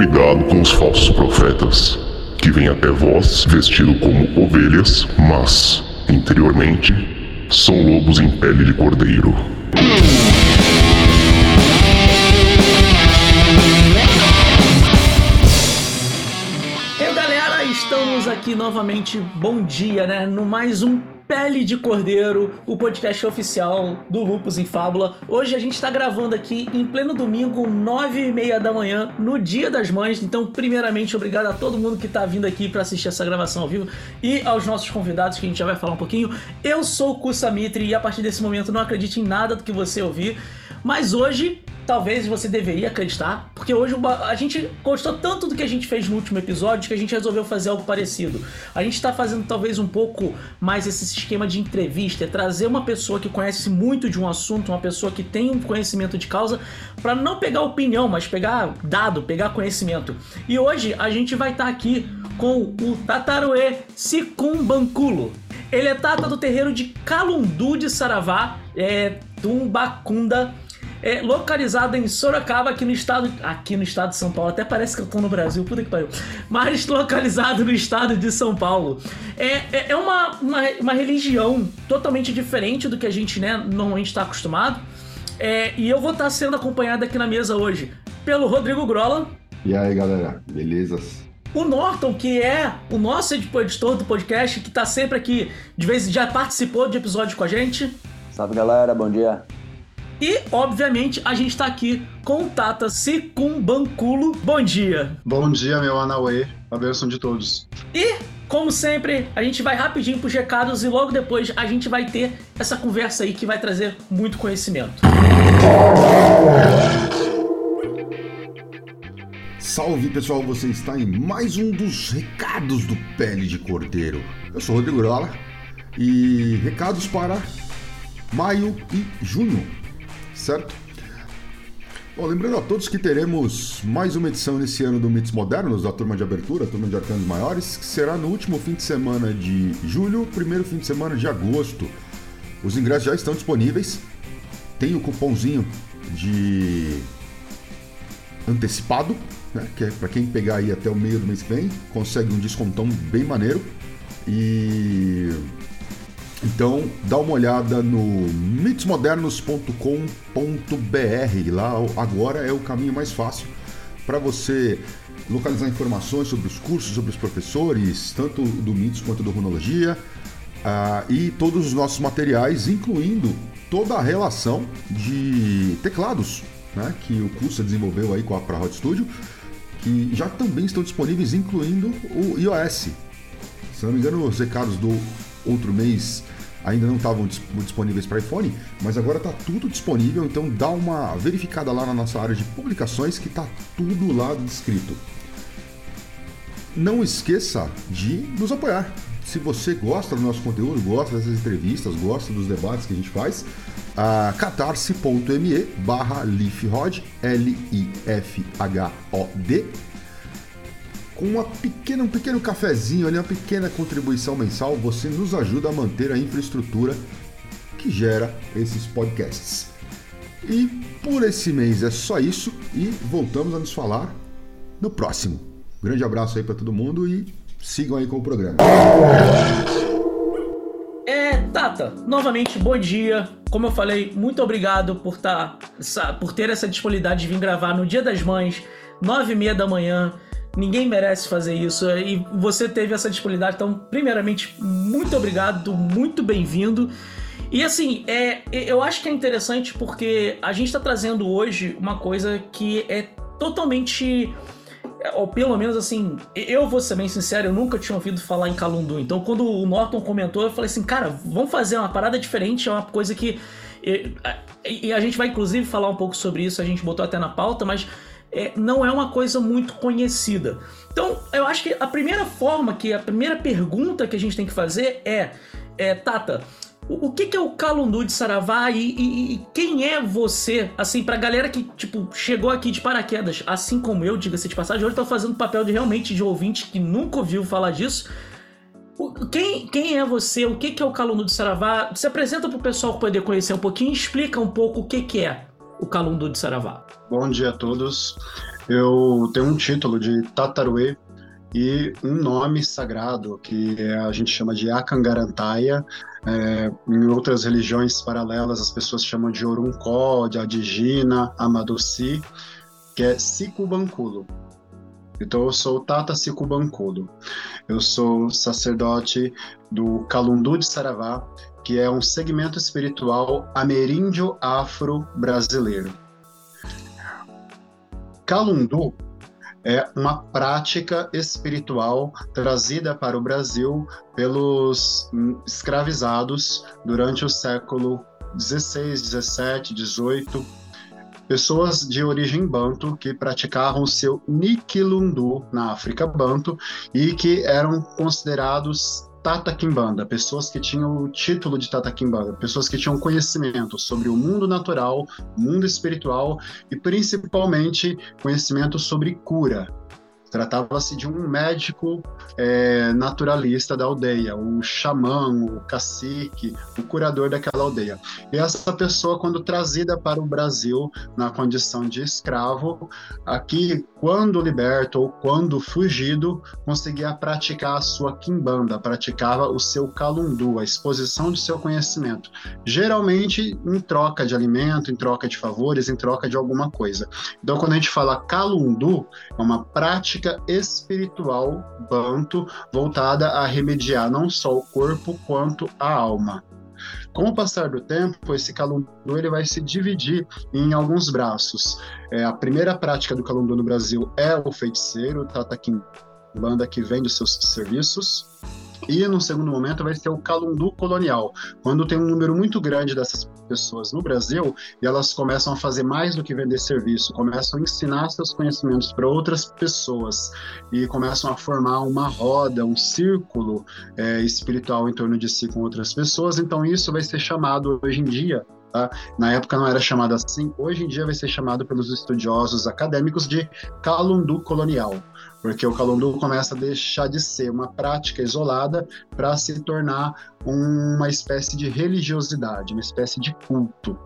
Cuidado com os falsos profetas, que vêm até vós vestido como ovelhas, mas, interiormente, são lobos em pele de cordeiro. Aqui novamente, bom dia, né? No mais um Pele de Cordeiro, o podcast oficial do Lupus em Fábula. Hoje a gente está gravando aqui em pleno domingo, nove e meia da manhã, no Dia das Mães. Então, primeiramente, obrigado a todo mundo que está vindo aqui para assistir essa gravação ao vivo e aos nossos convidados que a gente já vai falar um pouquinho. Eu sou o Kusamitri e a partir desse momento não acredite em nada do que você ouvir. Mas hoje talvez você deveria acreditar, porque hoje a gente gostou tanto do que a gente fez no último episódio que a gente resolveu fazer algo parecido. A gente está fazendo talvez um pouco mais esse esquema de entrevista, é trazer uma pessoa que conhece muito de um assunto, uma pessoa que tem um conhecimento de causa, para não pegar opinião, mas pegar dado, pegar conhecimento. E hoje a gente vai estar tá aqui com o Tataruê Sicumbanculo. Ele é tata do terreiro de Calundu de Saravá, é Tumbacunda é localizado em Sorocaba, aqui no estado. Aqui no estado de São Paulo. Até parece que eu tô no Brasil, puta que pariu. Mas localizado no estado de São Paulo. É, é, é uma, uma, uma, religião totalmente diferente do que a gente, né, normalmente está acostumado. É, e eu vou estar tá sendo acompanhado aqui na mesa hoje pelo Rodrigo Grola. E aí, galera, belezas? O Norton, que é o nosso editor do podcast, que tá sempre aqui, de vez já participou de episódio com a gente. Salve galera, bom dia. E, obviamente, a gente tá aqui com o Tata Sicumbanculo. Bom dia. Bom dia, meu Anauê. A bênção de todos. E, como sempre, a gente vai rapidinho pros recados e logo depois a gente vai ter essa conversa aí que vai trazer muito conhecimento. Salve pessoal, você está em mais um dos recados do Pele de Cordeiro. Eu sou Rodrigo Rola e recados para maio e junho certo? Bom, lembrando a todos que teremos mais uma edição nesse ano do Mitos Modernos, da turma de abertura, turma de arcanos maiores, que será no último fim de semana de julho, primeiro fim de semana de agosto. Os ingressos já estão disponíveis. Tem o cupomzinho de antecipado, né, que é para quem pegar aí até o meio do mês que vem, consegue um descontão bem maneiro. E então, dá uma olhada no mitosmodernos.com.br. Lá agora é o caminho mais fácil para você localizar informações sobre os cursos, sobre os professores, tanto do Mitos quanto do Runologia, uh, e todos os nossos materiais, incluindo toda a relação de teclados né, que o curso desenvolveu aí com a Hot Studio, que já também estão disponíveis, incluindo o iOS. Se não me engano, os recados do outro mês ainda não estavam disponíveis para iPhone, mas agora está tudo disponível, então dá uma verificada lá na nossa área de publicações que está tudo lá descrito. Não esqueça de nos apoiar. Se você gosta do nosso conteúdo, gosta dessas entrevistas, gosta dos debates que a gente faz, a catarse.me barra Lifrod, L-I-F-H-O-D, com uma pequena, um pequeno cafezinho ali, uma pequena contribuição mensal, você nos ajuda a manter a infraestrutura que gera esses podcasts. E por esse mês é só isso e voltamos a nos falar no próximo. Grande abraço aí para todo mundo e sigam aí com o programa. É, Tata, novamente bom dia. Como eu falei, muito obrigado por, tá, por ter essa disponibilidade de vir gravar no Dia das Mães, nove e meia da manhã. Ninguém merece fazer isso e você teve essa disponibilidade. Então, primeiramente, muito obrigado, muito bem-vindo. E assim, é, eu acho que é interessante porque a gente está trazendo hoje uma coisa que é totalmente. Ou pelo menos assim, eu vou ser bem sincero, eu nunca tinha ouvido falar em Calundu. Então, quando o Norton comentou, eu falei assim, cara, vamos fazer uma parada diferente, é uma coisa que. E a gente vai inclusive falar um pouco sobre isso, a gente botou até na pauta, mas é, não é uma coisa muito conhecida. Então, eu acho que a primeira forma, que a primeira pergunta que a gente tem que fazer é, é Tata, o, o que, que, é o Calundu de Saravá e, e, e, quem é você, assim, pra galera que, tipo, chegou aqui de paraquedas, assim como eu, diga-se de passagem, hoje eu tô fazendo papel de realmente de ouvinte que nunca ouviu falar disso. Quem, quem é você? O que, que é o Calundu de Saravá? Se apresenta pro pessoal poder conhecer um pouquinho explica um pouco o que, que é. O Calundu de Saravá? Bom dia a todos. Eu tenho um título de Tataruê e um nome sagrado que a gente chama de Akangarantaia. É, em outras religiões paralelas, as pessoas chamam de Oruncó, de Adigina, Amadoci, que é Sikubankulo. Então, eu sou Tata Sikubankulo. Eu sou sacerdote do Calundu de Saravá, que é um segmento espiritual ameríndio afro-brasileiro. Calundu é uma prática espiritual trazida para o Brasil pelos escravizados durante o século 16, 17, 18, pessoas de origem banto que praticavam seu Nikilundu na África Banto e que eram considerados Tata Kimbanda, pessoas que tinham o título de Tata Kimbanda, pessoas que tinham conhecimento sobre o mundo natural, mundo espiritual e principalmente conhecimento sobre cura, Tratava-se de um médico é, naturalista da aldeia, o xamã, o cacique, o curador daquela aldeia. E essa pessoa, quando trazida para o Brasil na condição de escravo, aqui, quando liberto ou quando fugido, conseguia praticar a sua quimbanda, praticava o seu calundu, a exposição de seu conhecimento. Geralmente em troca de alimento, em troca de favores, em troca de alguma coisa. Então, quando a gente fala calundu, é uma prática prática espiritual banto voltada a remediar não só o corpo quanto a alma. Com o passar do tempo, esse calundu ele vai se dividir em alguns braços. É, a primeira prática do calundu no Brasil é o feiticeiro, o Tata Banda que vende seus serviços. E no segundo momento vai ser o calundu colonial, quando tem um número muito grande dessas pessoas no Brasil e elas começam a fazer mais do que vender serviço, começam a ensinar seus conhecimentos para outras pessoas e começam a formar uma roda, um círculo é, espiritual em torno de si com outras pessoas. Então isso vai ser chamado hoje em dia Tá? Na época não era chamado assim, hoje em dia vai ser chamado pelos estudiosos acadêmicos de calundu colonial porque o calundu começa a deixar de ser uma prática isolada para se tornar uma espécie de religiosidade, uma espécie de culto.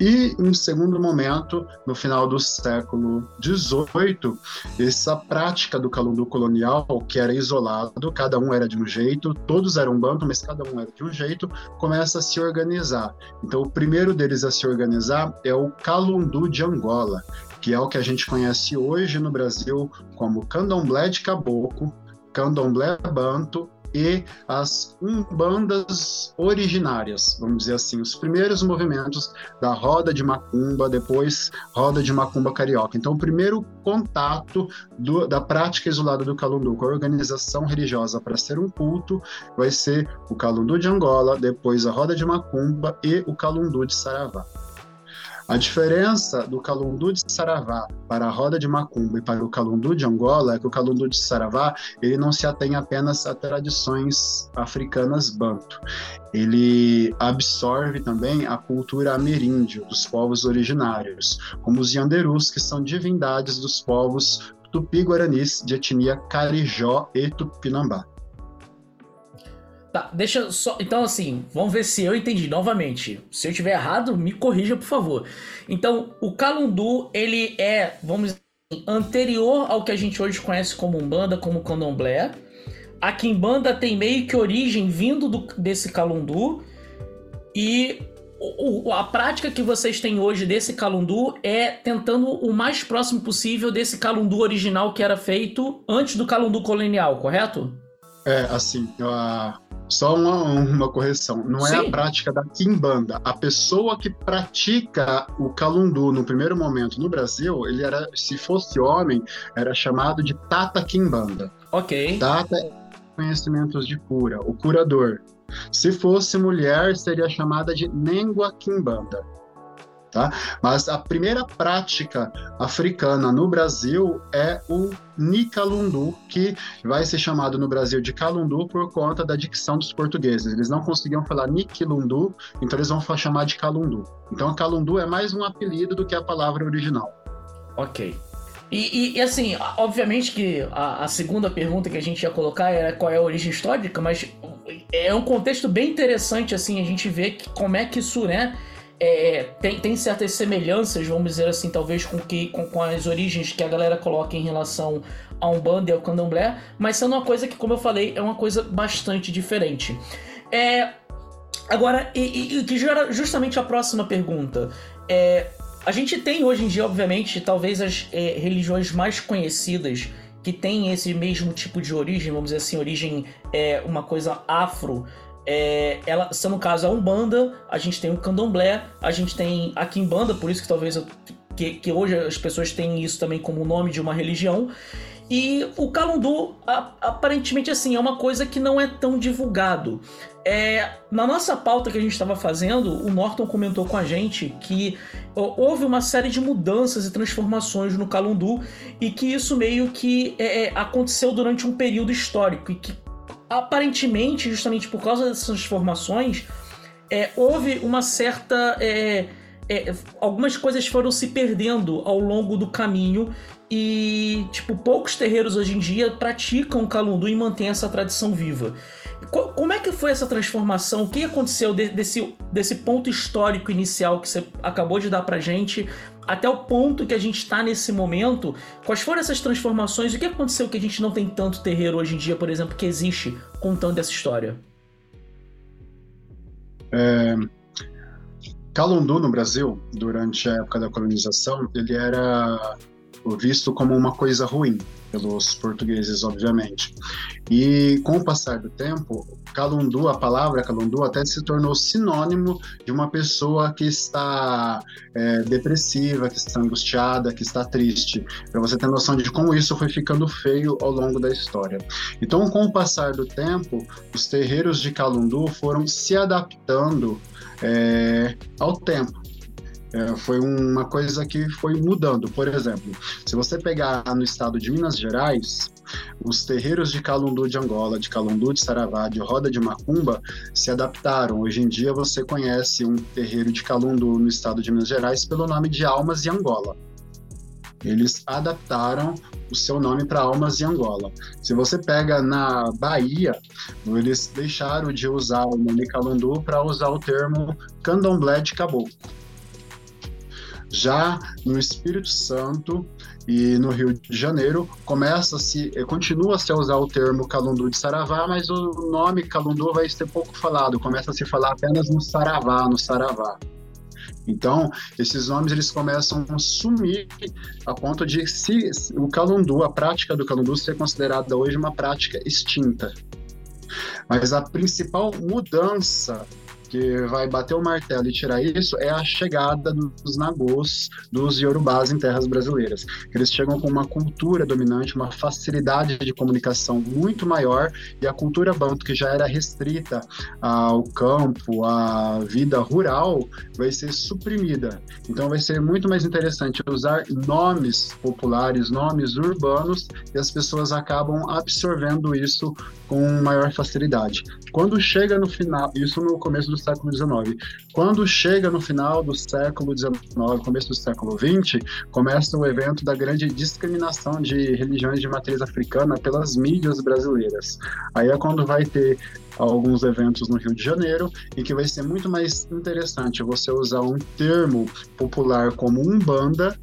E, em segundo momento, no final do século XVIII, essa prática do calundu colonial, que era isolado, cada um era de um jeito, todos eram banto, mas cada um era de um jeito, começa a se organizar. Então, o primeiro deles a se organizar é o calundu de Angola, que é o que a gente conhece hoje no Brasil como candomblé de caboclo, candomblé banto e as umbandas originárias, vamos dizer assim, os primeiros movimentos da roda de macumba, depois roda de macumba carioca. Então, o primeiro contato do, da prática isolada do calundu com a organização religiosa para ser um culto vai ser o calundu de Angola, depois a roda de macumba e o calundu de Saravá. A diferença do calundu de Saravá para a roda de macumba e para o calundu de Angola é que o calundu de Saravá ele não se atém apenas a tradições africanas banto. Ele absorve também a cultura ameríndio dos povos originários, como os Yanderus, que são divindades dos povos tupi-guaranis de etnia Carijó e Tupinambá. Tá, deixa só. Então, assim, vamos ver se eu entendi novamente. Se eu estiver errado, me corrija, por favor. Então, o Calundu, ele é, vamos dizer, anterior ao que a gente hoje conhece como Umbanda, como Candomblé. A Kimbanda tem meio que origem vindo do, desse Calundu. E a prática que vocês têm hoje desse Calundu é tentando o mais próximo possível desse Calundu original que era feito antes do Calundu colonial, correto? É, assim, a, só uma, uma correção. Não Sim. é a prática da Kimbanda. A pessoa que pratica o Calundu no primeiro momento no Brasil, ele era, se fosse homem, era chamado de Tata Kimbanda. Ok. Tata é conhecimentos de cura, o curador. Se fosse mulher, seria chamada de Nengua Kimbanda. Tá? Mas a primeira prática africana no Brasil é o Nikalundu, que vai ser chamado no Brasil de Calundu por conta da dicção dos portugueses. Eles não conseguiam falar Nikilundu, então eles vão chamar de Calundu. Então, Calundu é mais um apelido do que a palavra original. Ok. E, e, e, assim, obviamente que a, a, segunda pergunta que a gente ia colocar era qual é a origem histórica, mas é um contexto bem interessante, assim, a gente vê que, como é que isso, né, é, tem, tem certas semelhanças, vamos dizer assim, talvez com, que, com, com as origens que a galera coloca em relação a Umbanda e ao Candomblé, mas sendo uma coisa que, como eu falei, é uma coisa bastante diferente. É, agora, e, e que gera justamente a próxima pergunta. É, a gente tem hoje em dia, obviamente, talvez as é, religiões mais conhecidas que têm esse mesmo tipo de origem, vamos dizer assim, origem é uma coisa afro. É, ela, sendo no caso a Umbanda, a gente tem o Candomblé, a gente tem a Kimbanda, por isso que talvez eu, que, que hoje as pessoas têm isso também como nome de uma religião. E o Calundu, aparentemente, assim, é uma coisa que não é tão divulgado. É, na nossa pauta que a gente estava fazendo, o Norton comentou com a gente que houve uma série de mudanças e transformações no Calundu e que isso meio que é, é, aconteceu durante um período histórico e que aparentemente, justamente por causa dessas transformações, é, houve uma certa é, é, algumas coisas foram se perdendo ao longo do caminho e, tipo, poucos terreiros hoje em dia praticam Calundu e mantêm essa tradição viva. Como é que foi essa transformação? O que aconteceu desse, desse ponto histórico inicial que você acabou de dar pra gente até o ponto que a gente está nesse momento? Quais foram essas transformações? O que aconteceu que a gente não tem tanto terreiro hoje em dia, por exemplo, que existe contando essa história? É, Calundu no Brasil, durante a época da colonização, ele era visto como uma coisa ruim pelos portugueses, obviamente. E com o passar do tempo, calundu, a palavra calundu até se tornou sinônimo de uma pessoa que está é, depressiva, que está angustiada, que está triste. Para você ter noção de como isso foi ficando feio ao longo da história. Então, com o passar do tempo, os terreiros de calundu foram se adaptando é, ao tempo. É, foi uma coisa que foi mudando. Por exemplo, se você pegar no estado de Minas Gerais, os terreiros de Calundu de Angola, de Calundu de Saravá, de Roda de Macumba se adaptaram. Hoje em dia você conhece um terreiro de Calundu no estado de Minas Gerais pelo nome de Almas de Angola. Eles adaptaram o seu nome para Almas de Angola. Se você pega na Bahia, eles deixaram de usar o nome Calundu para usar o termo Candomblé de Caboclo. Já no Espírito Santo e no Rio de Janeiro, começa-se, eh, continua-se a usar o termo Calundu de Saravá, mas o nome Calundu vai ser pouco falado, começa a se falar apenas no Saravá, no Saravá. Então, esses nomes eles começam a sumir a ponto de se o calundu, a prática do calundu ser considerada hoje uma prática extinta. Mas a principal mudança que vai bater o martelo e tirar isso é a chegada dos nagôs, dos iorubás em terras brasileiras. Eles chegam com uma cultura dominante, uma facilidade de comunicação muito maior e a cultura banto, que já era restrita ao campo, à vida rural, vai ser suprimida. Então vai ser muito mais interessante usar nomes populares, nomes urbanos, e as pessoas acabam absorvendo isso com maior facilidade. Quando chega no final, isso no começo do século XIX. Quando chega no final do século XIX, começo do século XX, começa o evento da grande discriminação de religiões de matriz africana pelas mídias brasileiras. Aí é quando vai ter alguns eventos no Rio de Janeiro e que vai ser muito mais interessante você usar um termo popular como umbanda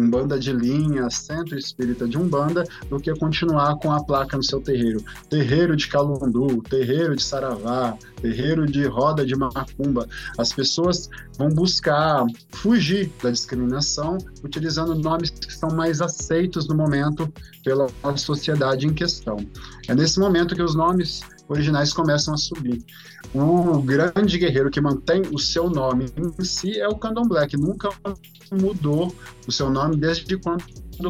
Umbanda de linha, Centro Espírita de Umbanda, do que continuar com a placa no seu terreiro. Terreiro de Calundu, terreiro de Saravá, terreiro de Roda de Macumba. As pessoas vão buscar fugir da discriminação utilizando nomes que são mais aceitos no momento pela sociedade em questão. É nesse momento que os nomes originais começam a subir. O grande guerreiro que mantém o seu nome em si é o Candomblé, que nunca mudou o seu nome desde quando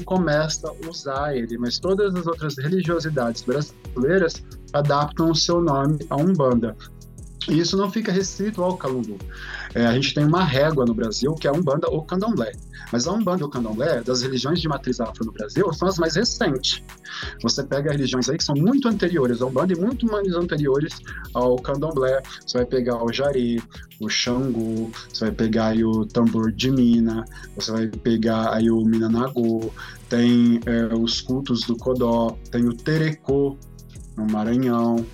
começa a usar ele, mas todas as outras religiosidades brasileiras adaptam o seu nome a Umbanda. E isso não fica restrito ao Calundu. É, a gente tem uma régua no Brasil que é a Umbanda ou Candomblé. Mas a Umbanda e o Candomblé, das religiões de matriz afro no Brasil, são as mais recentes. Você pega religiões aí que são muito anteriores à Umbanda e muito mais anteriores ao Candomblé. Você vai pegar o Jari, o Xangu, você vai pegar aí o tambor de Mina, você vai pegar aí o Minanagô, tem é, os cultos do Codó, tem o Terecô no Maranhão,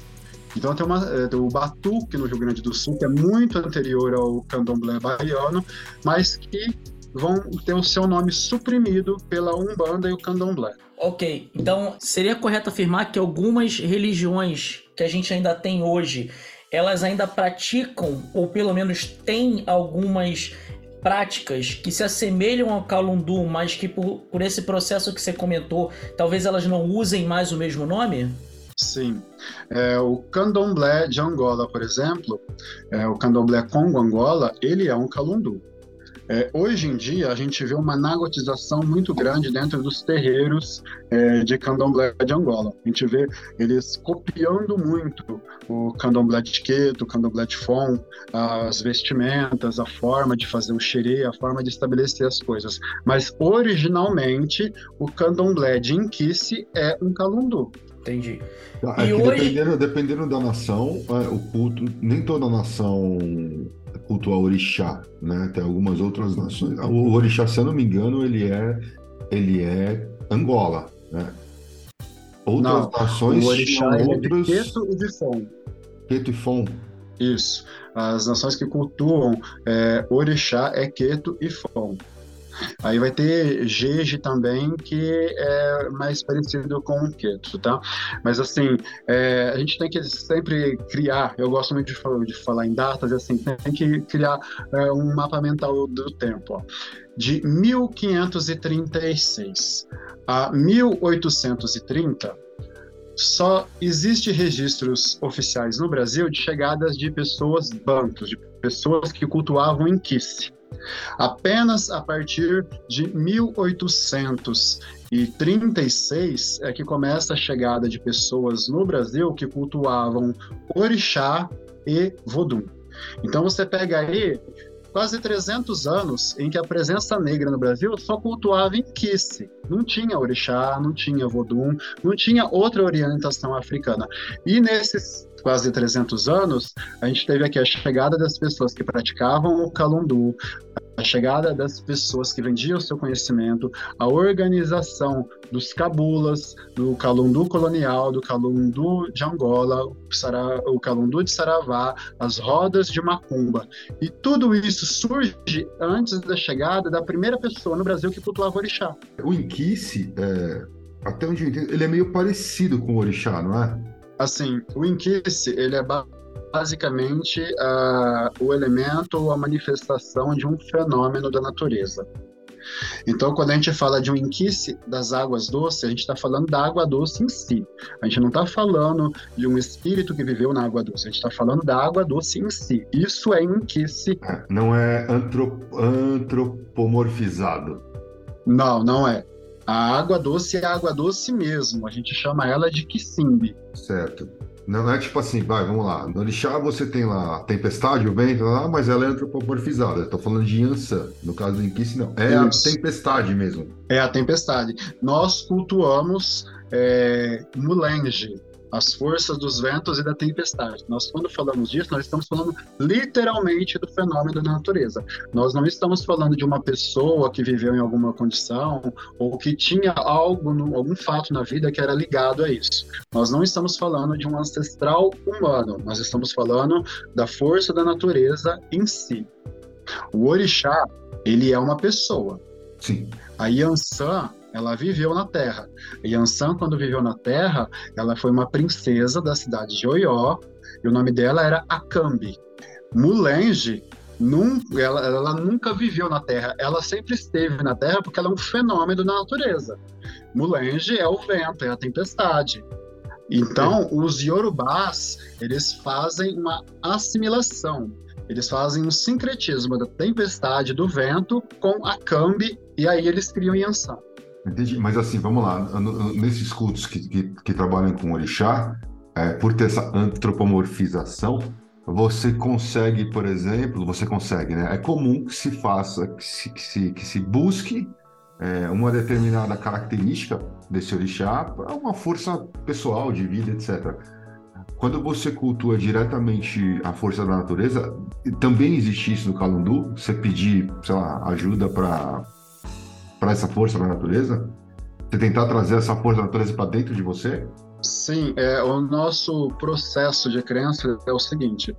Então tem, uma, tem o batuque no Rio Grande do Sul, que é muito anterior ao candomblé baiano, mas que vão ter o seu nome suprimido pela Umbanda e o Candomblé. Ok, então seria correto afirmar que algumas religiões que a gente ainda tem hoje, elas ainda praticam, ou pelo menos têm algumas práticas que se assemelham ao Calundu, mas que por, por esse processo que você comentou, talvez elas não usem mais o mesmo nome? Sim. É, o candomblé de Angola, por exemplo, é, o candomblé Congo-Angola, ele é um calundu. É, hoje em dia, a gente vê uma nagotização muito grande dentro dos terreiros é, de candomblé de Angola. A gente vê eles copiando muito o candomblé de Queto, o candomblé de Fon, as vestimentas, a forma de fazer o xerê, a forma de estabelecer as coisas. Mas, originalmente, o candomblé de Inquice é um calundu. Entendi. É e hoje... dependendo, dependendo da nação, é, o culto, nem toda nação cultua orixá, né? Tem algumas outras nações. O orixá, se eu não me engano, ele é ele é Angola, né? Outras não, nações o orixá é outros... de Queto e de Fon. Queto e Fon. Isso. As nações que cultuam é, orixá é Queto e Fon. Aí vai ter Jeje também, que é mais parecido com o Keto, tá? Mas assim, é, a gente tem que sempre criar, eu gosto muito de falar, de falar em datas, assim, tem que criar é, um mapa mental do tempo, ó. De 1536 a 1830, só existe registros oficiais no Brasil de chegadas de pessoas bantos, de pessoas que cultuavam em Kiss. Apenas a partir de 1836 é que começa a chegada de pessoas no Brasil que cultuavam orixá e vodum. Então você pega aí quase 300 anos em que a presença negra no Brasil só cultuava em Kiss. Não tinha orixá, não tinha vodum, não tinha outra orientação africana. E nesses quase 300 anos, a gente teve aqui a chegada das pessoas que praticavam o calundu, a chegada das pessoas que vendiam seu conhecimento, a organização dos cabulas, do calundu colonial, do calundu de Angola, o calundu de Saravá, as rodas de macumba. E tudo isso surge antes da chegada da primeira pessoa no Brasil que cultuava o orixá. O inquice, é, até onde eu entendo, ele é meio parecido com o orixá, não é? Assim, o inquice, ele é basicamente uh, o elemento ou a manifestação de um fenômeno da natureza. Então, quando a gente fala de um inquice das águas doces, a gente está falando da água doce em si. A gente não está falando de um espírito que viveu na água doce, a gente está falando da água doce em si. Isso é inquice. É, não é antrop antropomorfizado. Não, não é. A água doce é a água doce mesmo. A gente chama ela de quisimbe. Certo. Não é tipo assim, vai, vamos lá. No Orixá você tem lá a tempestade, o vento, lá, mas ela é antropomorfizada. Estou falando de Yansan. No caso do Inquice, não. É Isso. a tempestade mesmo. É a tempestade. Nós cultuamos é, Mulenge, as forças dos ventos e da tempestade. Nós, quando falamos disso, nós estamos falando literalmente do fenômeno da natureza. Nós não estamos falando de uma pessoa que viveu em alguma condição ou que tinha algo, algum fato na vida que era ligado a isso. Nós não estamos falando de um ancestral humano, nós estamos falando da força da natureza em si. O orixá, ele é uma pessoa. Sim. A Yansan ela viveu na Terra. Yansan, quando viveu na Terra, ela foi uma princesa da cidade de Oió, e o nome dela era Akambi. Mulenge, num, ela, ela, nunca viveu na Terra, ela sempre esteve na Terra porque ela é um fenômeno da natureza. Mulenge é o vento, é a tempestade. Então, os Yorubás, eles fazem uma assimilação. Eles fazem um sincretismo da tempestade do vento com a Kambi, e aí eles criam Yansan. Entendi. Mas assim, vamos lá. Nesses cultos que, que, que trabalham com orixá, é, por ter essa antropomorfização, você consegue, por exemplo, você consegue, né? É comum que se faça, que se, que se, que se busque é, uma determinada característica desse orixá para uma força pessoal, de vida, etc. Quando você cultua diretamente a força da natureza, também existe isso no Calundu, você pedir, sei lá, ajuda para para essa força da natureza? Você tentar trazer essa força da natureza para dentro de você? Sim, é, o nosso processo de crença é o seguinte: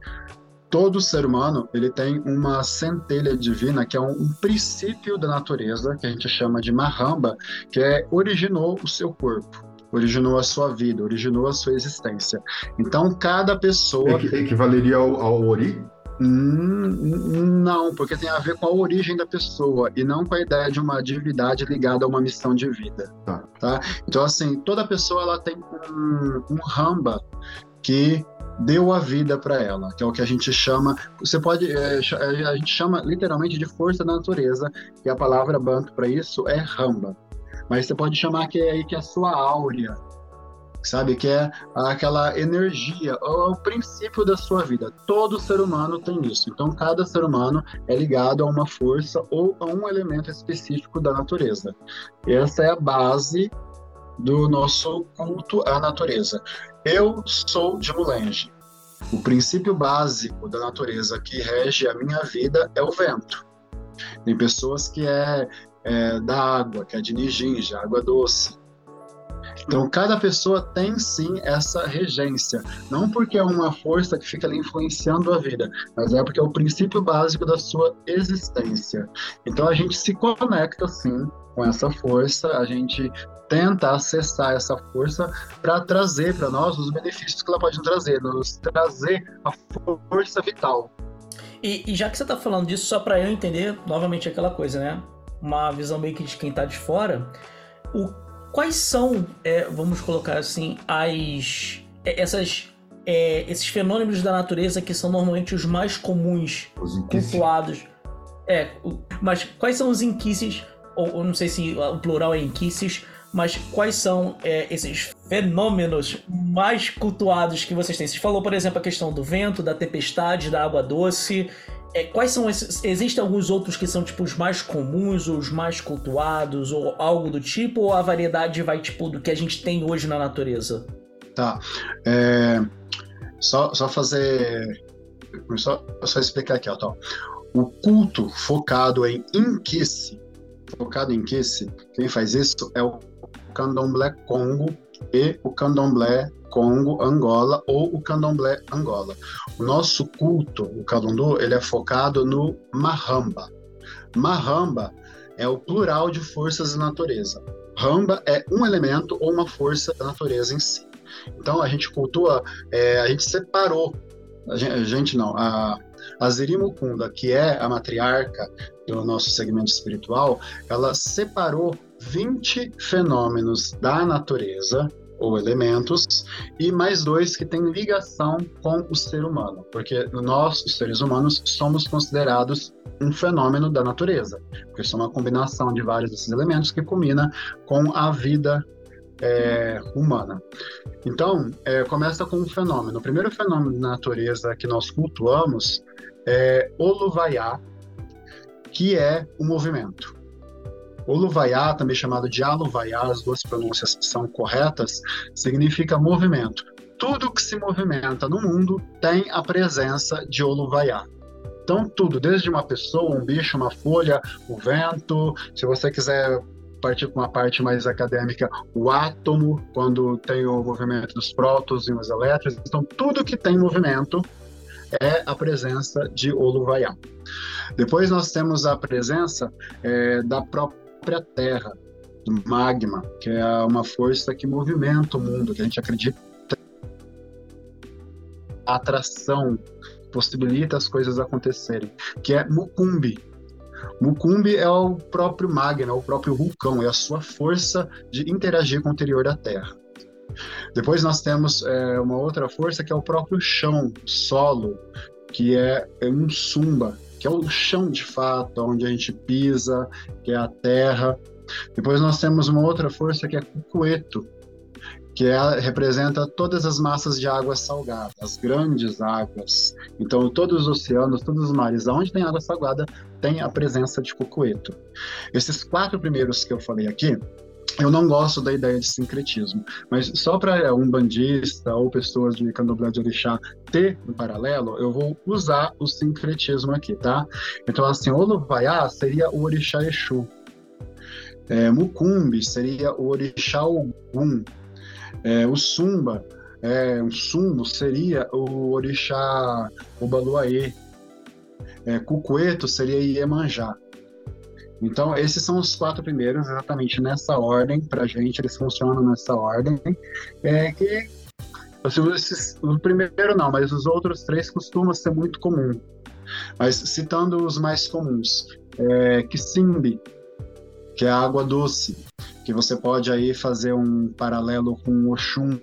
todo ser humano ele tem uma centelha divina que é um, um, princípio da natureza que a gente chama de Mahamba, que é originou o seu corpo, originou a sua vida, originou a sua existência. Então cada pessoa Equ equivaleria ao, ao Ori? Hum, não, porque tem a ver com a origem da pessoa e não com a ideia de uma divindade ligada a uma missão de vida. Tá. tá? Então, assim, toda pessoa ela tem um, um ramba que deu a vida para ela, que é o que a gente chama, você pode, é, a gente chama literalmente de força da natureza, e a palavra banto para isso é ramba. Mas você pode chamar que é aí que é a sua áurea, sabe? Que é aquela energia, ou o princípio da sua vida. Todo ser humano tem isso. Então, cada ser humano é ligado a uma força ou a um elemento específico da natureza. Essa é a base do nosso culto à natureza. Eu sou de Mulenge. O princípio básico da natureza que rege a minha vida é o vento. Tem pessoas que é, é da água, que é de Nijinja, água doce. Então, cada pessoa tem sim essa regência. Não porque é uma força que fica ali influenciando a vida, mas é porque é o princípio básico da sua existência. Então, a gente se conecta sim com essa força, a gente tenta acessar essa força para trazer para nós os benefícios que ela pode trazer, nos trazer a força vital. E, e já que você está falando disso, só para eu entender, novamente aquela coisa, né? Uma visão meio que de quem está de fora, o Quais são, é, vamos colocar assim, as é, essas é, esses fenômenos da natureza que são normalmente os mais comuns, cultuados? É, mas quais são os inquices, ou, ou, não sei se o plural é inquices, mas quais são é, esses fenômenos mais cultuados que vocês têm? Você falou, por exemplo, a questão do vento, da tempestade, da água doce. É, quais são esses? Existem alguns outros que são tipo os mais comuns, os mais cultuados, ou algo do tipo, ou a variedade vai tipo do que a gente tem hoje na natureza? Tá. É, só, só fazer. Só, só explicar aqui, ó. Tá. O culto focado em Inquice, focado em Inquice, quem faz isso é o Candomblé Congo e o Candomblé Congo, Angola ou o Candomblé Angola. O nosso culto, o Calundu, ele é focado no Mahamba. Mahamba é o plural de forças da natureza. Ramba é um elemento ou uma força da natureza em si. Então a gente cultua, é, a gente separou, a gente, a gente não, a, a Zirimukunda, que é a matriarca do nosso segmento espiritual, ela separou 20 fenômenos da natureza ou elementos, e mais dois que têm ligação com o ser humano, porque nós, os seres humanos, somos considerados um fenômeno da natureza, porque são uma combinação de vários desses elementos que combina com a vida é, humana. Então, é, começa com um fenômeno. O primeiro fenômeno da natureza que nós cultuamos é Oluvaiá, que é o movimento. Oluvaiá, também chamado de Aluvaiá, as duas pronúncias são corretas, significa movimento. Tudo que se movimenta no mundo tem a presença de Oluvaiá. Então, tudo, desde uma pessoa, um bicho, uma folha, o vento, se você quiser partir com uma parte mais acadêmica, o átomo, quando tem o movimento dos prótons e os elétrons. Então, tudo que tem movimento é a presença de Oluvaiá. Depois nós temos a presença é, da própria Terra, do magma, que é uma força que movimenta o mundo, que a gente acredita atração possibilita as coisas acontecerem, que é Mukumbi. Mukumbi é o próprio magma, é o próprio vulcão, é a sua força de interagir com o interior da Terra. Depois nós temos é, uma outra força que é o próprio chão, solo, que é, é um sumba, que é o chão de fato, onde a gente pisa, que é a terra. Depois nós temos uma outra força que é Cucueto, que é, representa todas as massas de água salgada, as grandes águas. Então, todos os oceanos, todos os mares, onde tem água salgada, tem a presença de Cucueto. Esses quatro primeiros que eu falei aqui, eu não gosto da ideia de sincretismo, mas só para é, um bandista ou pessoas de candomblé de orixá ter um paralelo, eu vou usar o sincretismo aqui, tá? Então, assim, Oluvaiá seria o orixá Exu. É, Mucumbi seria o orixá Ogum. É, o Sumba, é, um sumbo seria o orixá Obaluaê. É, Cucueto seria Iemanjá. Então, esses são os quatro primeiros, exatamente nessa ordem, para gente, eles funcionam nessa ordem. É que, assim, esses, o primeiro não, mas os outros três costumam ser muito comum. Mas citando os mais comuns, é, Kisimbi, que é a água doce, que você pode aí fazer um paralelo com Oxum,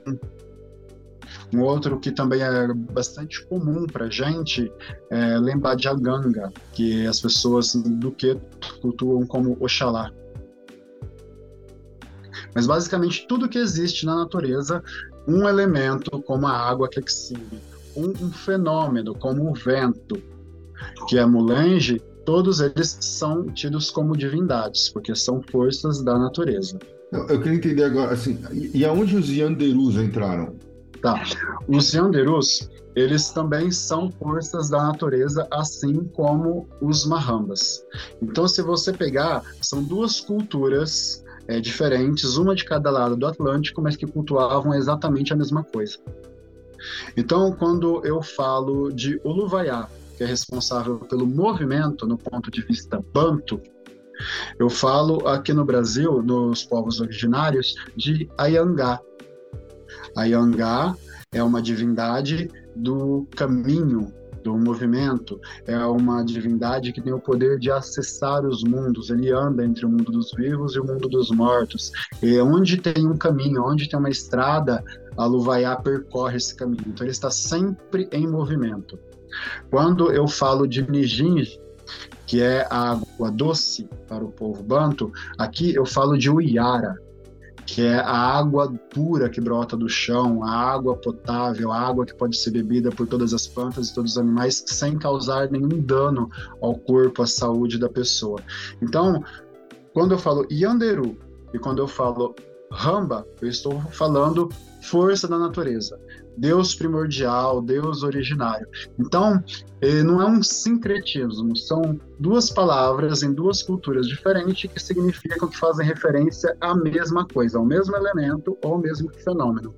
um outro que também é bastante comum para gente é lembrar de Aganga, que as pessoas do que cultuam como Oxalá. Mas basicamente tudo que existe na natureza, um elemento como a água que exime, um, um fenômeno como o vento, que é Mulange, todos eles são tidos como divindades, porque são forças da natureza. Eu, eu queria entender agora, assim, e aonde os Yanderus entraram? Tá. Os Yanderus, eles também são forças da natureza, assim como os Mahambas. Então, se você pegar, são duas culturas é, diferentes, uma de cada lado do Atlântico, mas que cultuavam exatamente a mesma coisa. Então, quando eu falo de Uluvaiá, que é responsável pelo movimento no ponto de vista banto, eu falo aqui no Brasil, nos povos originários, de Ayangá, a Yangá é uma divindade do caminho, do movimento, é uma divindade que tem o poder de acessar os mundos, ele anda entre o mundo dos vivos e o mundo dos mortos. E onde tem um caminho, onde tem uma estrada, a Luvaiá percorre esse caminho. Então ele está sempre em movimento. Quando eu falo de Nijin, que é a água doce para o povo banto, aqui eu falo de Uiara, que é a água pura que brota do chão, a água potável, a água que pode ser bebida por todas as plantas e todos os animais sem causar nenhum dano ao corpo, à saúde da pessoa. Então, quando eu falo Yanderu e quando eu falo Ramba, eu estou falando força da natureza. Deus primordial, Deus originário. Então, não é um sincretismo, são duas palavras em duas culturas diferentes que significam que fazem referência à mesma coisa, ao mesmo elemento ou ao mesmo fenômeno.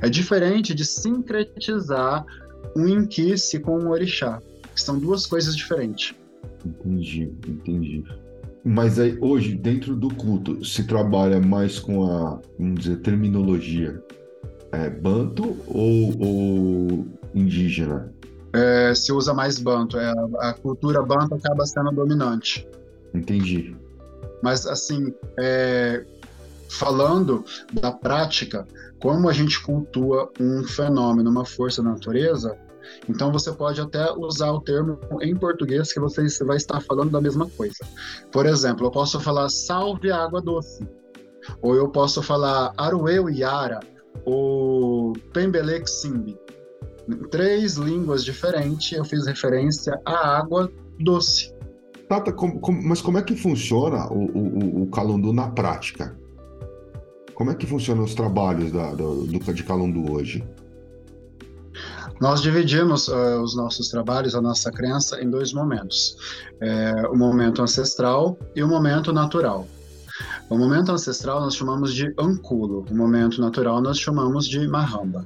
É diferente de sincretizar um inquice com um orixá, que são duas coisas diferentes. Entendi, entendi. Mas aí, hoje, dentro do culto, se trabalha mais com a, vamos dizer, terminologia é, banto ou, ou indígena? É, se usa mais banto. É, a cultura banto acaba sendo dominante. Entendi. Mas, assim, é, falando da prática, como a gente cultua um fenômeno, uma força da natureza, então você pode até usar o termo em português que você vai estar falando da mesma coisa. Por exemplo, eu posso falar salve água doce. Ou eu posso falar arueu yara, o Pembelek Simbi. Em três línguas diferentes, eu fiz referência à água doce. Tata, com, com, mas como é que funciona o, o, o Calundu na prática? Como é que funcionam os trabalhos da, do, do, de Calundu hoje? Nós dividimos uh, os nossos trabalhos, a nossa crença, em dois momentos: é, o momento ancestral e o momento natural. O momento ancestral nós chamamos de anculo, o momento natural nós chamamos de mahamba.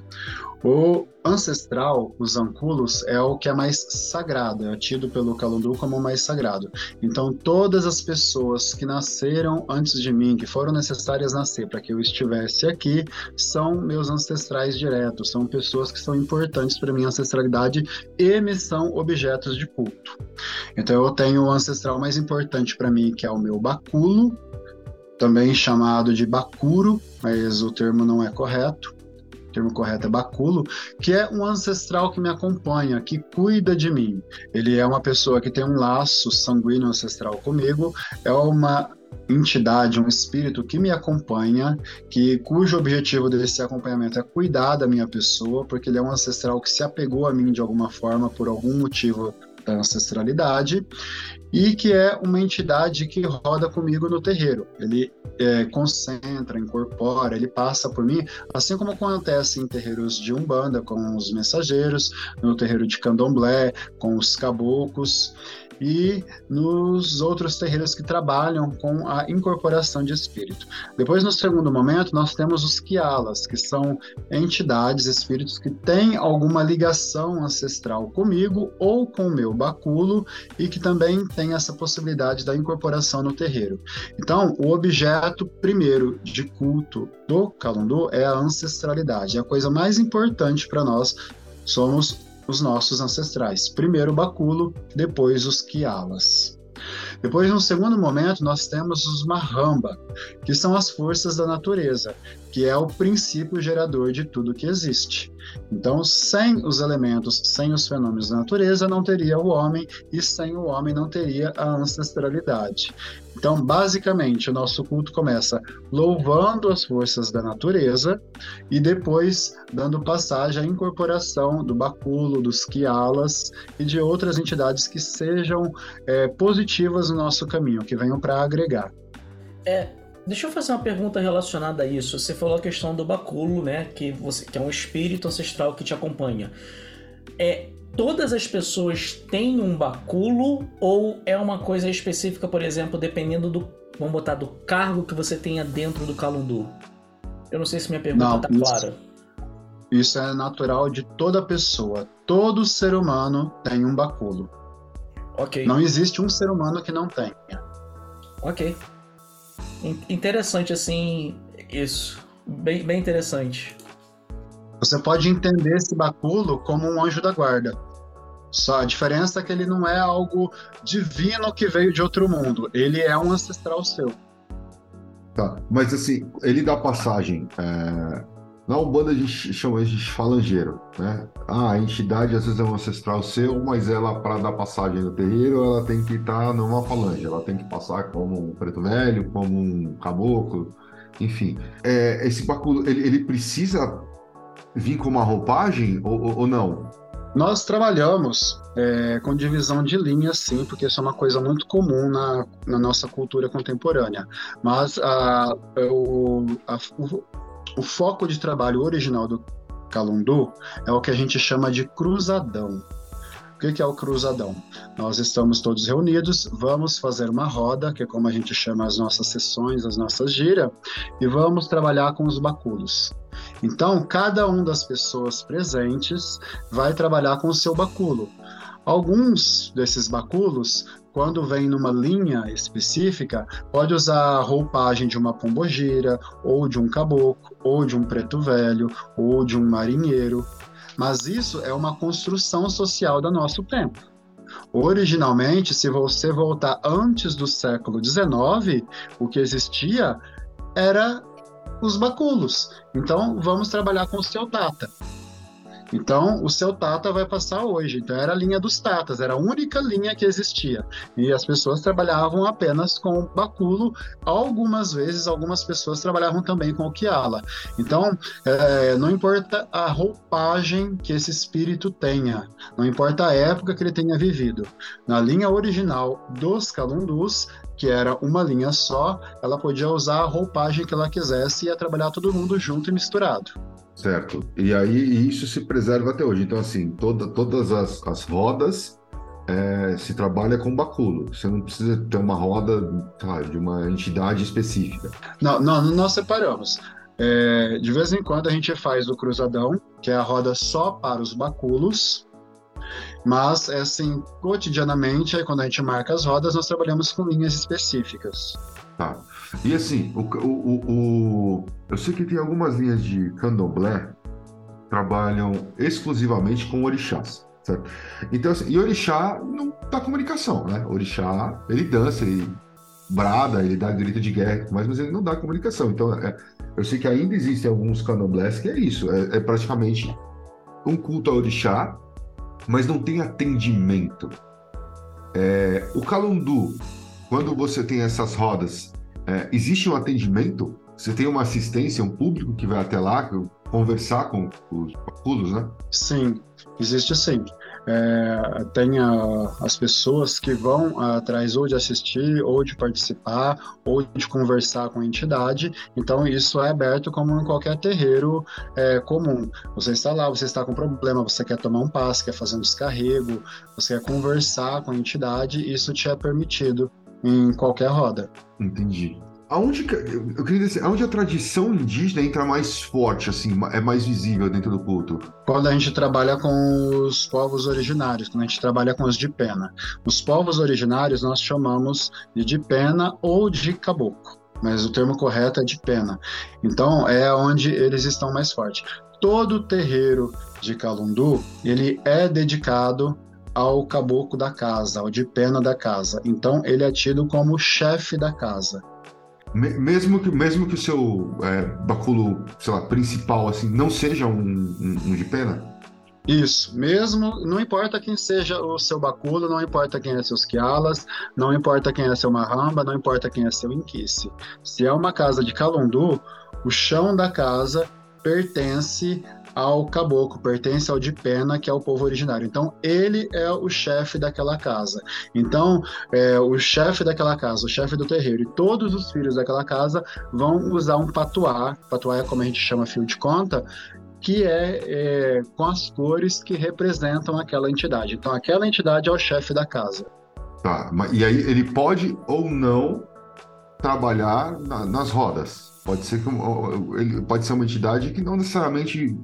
O ancestral, os anculos, é o que é mais sagrado, é tido pelo Calundu como o mais sagrado. Então, todas as pessoas que nasceram antes de mim, que foram necessárias nascer para que eu estivesse aqui, são meus ancestrais diretos, são pessoas que são importantes para minha ancestralidade e me são objetos de culto. Então, eu tenho o ancestral mais importante para mim, que é o meu baculo, também chamado de bacuro, mas o termo não é correto. O termo correto é baculo, que é um ancestral que me acompanha, que cuida de mim. Ele é uma pessoa que tem um laço sanguíneo ancestral comigo, é uma entidade, um espírito que me acompanha, que cujo objetivo desse acompanhamento é cuidar da minha pessoa, porque ele é um ancestral que se apegou a mim de alguma forma por algum motivo da ancestralidade e que é uma entidade que roda comigo no terreiro. Ele é, concentra, incorpora, ele passa por mim, assim como acontece em terreiros de Umbanda, com os mensageiros, no terreiro de Candomblé, com os caboclos. E nos outros terreiros que trabalham com a incorporação de espírito. Depois, no segundo momento, nós temos os Kialas, que são entidades, espíritos que têm alguma ligação ancestral comigo ou com o meu baculo e que também têm essa possibilidade da incorporação no terreiro. Então, o objeto primeiro de culto do Calundu é a ancestralidade. É a coisa mais importante para nós somos os nossos ancestrais. Primeiro o baculo, depois os quialas. Depois, no segundo momento, nós temos os Mahamba, que são as forças da natureza, que é o princípio gerador de tudo que existe. Então, sem os elementos, sem os fenômenos da natureza, não teria o homem, e sem o homem não teria a ancestralidade. Então, basicamente, o nosso culto começa louvando as forças da natureza e depois dando passagem à incorporação do baculo, dos quialas e de outras entidades que sejam é, positivas no nosso caminho, que venham para agregar. É, Deixa eu fazer uma pergunta relacionada a isso. Você falou a questão do baculo, né? Que, você, que é um espírito ancestral que te acompanha. É, todas as pessoas têm um baculo ou é uma coisa específica, por exemplo, dependendo do, vamos botar, do cargo que você tenha dentro do calundu? Eu não sei se minha pergunta está clara. Isso é natural de toda pessoa. Todo ser humano tem um baculo. Ok. Não existe um ser humano que não tenha. Ok. Interessante, assim, isso. Bem, bem interessante. Você pode entender esse baculo como um anjo da guarda. Só a diferença é que ele não é algo divino que veio de outro mundo. Ele é um ancestral seu. Tá, mas assim, ele dá passagem. É... Na Umbanda a gente chama de falangeiro, né? Ah, a entidade às vezes é um ancestral seu, mas ela, para dar passagem no terreiro, ela tem que estar tá numa falange, ela tem que passar como um preto velho, como um caboclo, enfim. É, esse báculo, ele, ele, precisa vir com uma roupagem ou, ou não? Nós trabalhamos é, com divisão de linhas, sim, porque isso é uma coisa muito comum na, na nossa cultura contemporânea. Mas a, o, a, o, foco de trabalho original do Calundu é o que a gente chama de cruzadão. O que é o cruzadão? Nós estamos todos reunidos, vamos fazer uma roda, que é como a gente chama as nossas sessões, as nossas giras, e vamos trabalhar com os baculos. Então, cada um das pessoas presentes vai trabalhar com o seu baculo. Alguns desses baculos quando vem numa linha específica, pode usar a roupagem de uma pombogira, ou de um caboclo, ou de um preto velho, ou de um marinheiro. Mas isso é uma construção social do nosso tempo. Originalmente, se você voltar antes do século XIX, o que existia era os baculos. Então, vamos trabalhar com o seu tata. Então, o seu Tata vai passar hoje. Então, era a linha dos Tatas, era a única linha que existia. E as pessoas trabalhavam apenas com Baculo. Algumas vezes, algumas pessoas trabalhavam também com o Kiala. Então, é, não importa a roupagem que esse espírito tenha, não importa a época que ele tenha vivido. Na linha original dos Calundus, que era uma linha só, ela podia usar a roupagem que ela quisesse e ia trabalhar todo mundo junto e misturado. Certo. E aí isso se preserva até hoje. Então, assim, toda, todas as, as rodas é, se trabalha com baculo. Você não precisa ter uma roda de uma entidade específica. Não, não nós separamos. É, de vez em quando a gente faz o cruzadão, que é a roda só para os baculos, mas, é assim, cotidianamente, aí, quando a gente marca as rodas, nós trabalhamos com linhas específicas. Tá. E assim, o, o, o, eu sei que tem algumas linhas de candomblé trabalham exclusivamente com orixás, certo? Então, assim, e orixá não dá comunicação, né? Orixá, ele dança, ele brada, ele dá grito de guerra, mas, mas ele não dá comunicação. Então, é, eu sei que ainda existem alguns candomblés que é isso, é, é praticamente um culto a orixá, mas não tem atendimento. É, o calundu, quando você tem essas rodas, é, existe um atendimento? Você tem uma assistência, um público que vai até lá conversar com os baculos, né? Sim, existe sim. é, tem a, as pessoas que vão atrás ou de assistir, ou de participar, ou de conversar com a entidade. Então, isso é aberto como em qualquer terreiro é, comum. Você está lá, você está com problema, você quer tomar um passe, quer fazer um descarrego, você quer conversar com a entidade, isso te é permitido em qualquer roda. Entendi aonde eu queria dizer, aonde a tradição indígena entra mais forte, assim, é mais visível dentro do culto? Quando a gente trabalha com os povos originários, quando a gente trabalha com os de pena. Os povos originários nós chamamos de de pena ou de caboclo, mas o termo correto é de pena. Então é onde eles estão mais fortes. Todo terreiro de Calundu, ele é dedicado ao caboclo da casa, ao de pena da casa. Então ele é tido como chefe da casa. Mesmo que, mesmo que o seu é, baculo, sei lá, principal, assim, não seja um, um, um, de pena? Isso, mesmo, não importa quem seja o seu baculo, não importa quem é seus quialas, não importa quem é seu marramba, não importa quem é seu inquice. Se é uma casa de calundu, o chão da casa pertence ao caboclo, pertence ao de pena, que é o povo originário. Então, ele é o chefe daquela casa. Então, é, o chefe daquela casa, o chefe do terreiro e todos os filhos daquela casa vão usar um patuá. Patuá é como a gente chama fio de conta, que é, é com as cores que representam aquela entidade. Então, aquela entidade é o chefe da casa. Tá, e aí ele pode ou não trabalhar na, nas rodas. Pode ser que ele pode ser uma entidade que não necessariamente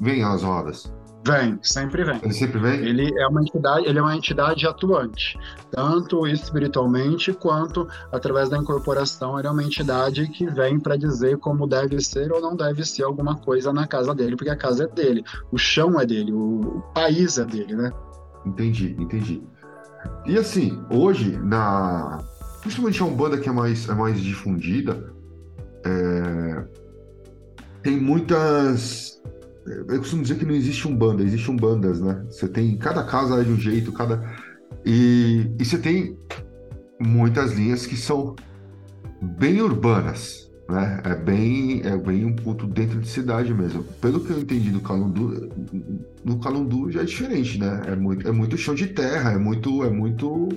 vem às rodas. Vem, sempre vem. Ele sempre vem? Ele é uma entidade, ele é uma entidade atuante, tanto espiritualmente quanto através da incorporação, ele é uma entidade que vem para dizer como deve ser ou não deve ser alguma coisa na casa dele, porque a casa é dele, o chão é dele, o, o país é dele, né? Entendi, entendi. E assim, hoje na principalmente a Umbanda que é mais é mais difundida, é... tem muitas. Eu costumo dizer que não existe um banda, existe um bandas, né? Você tem. Cada casa é de um jeito, cada. E, e você tem muitas linhas que são bem urbanas, né? É bem, é bem um ponto dentro de cidade mesmo. Pelo que eu entendi do Calundu, no Calundu já é diferente, né? É muito, é muito chão de terra, é muito, é muito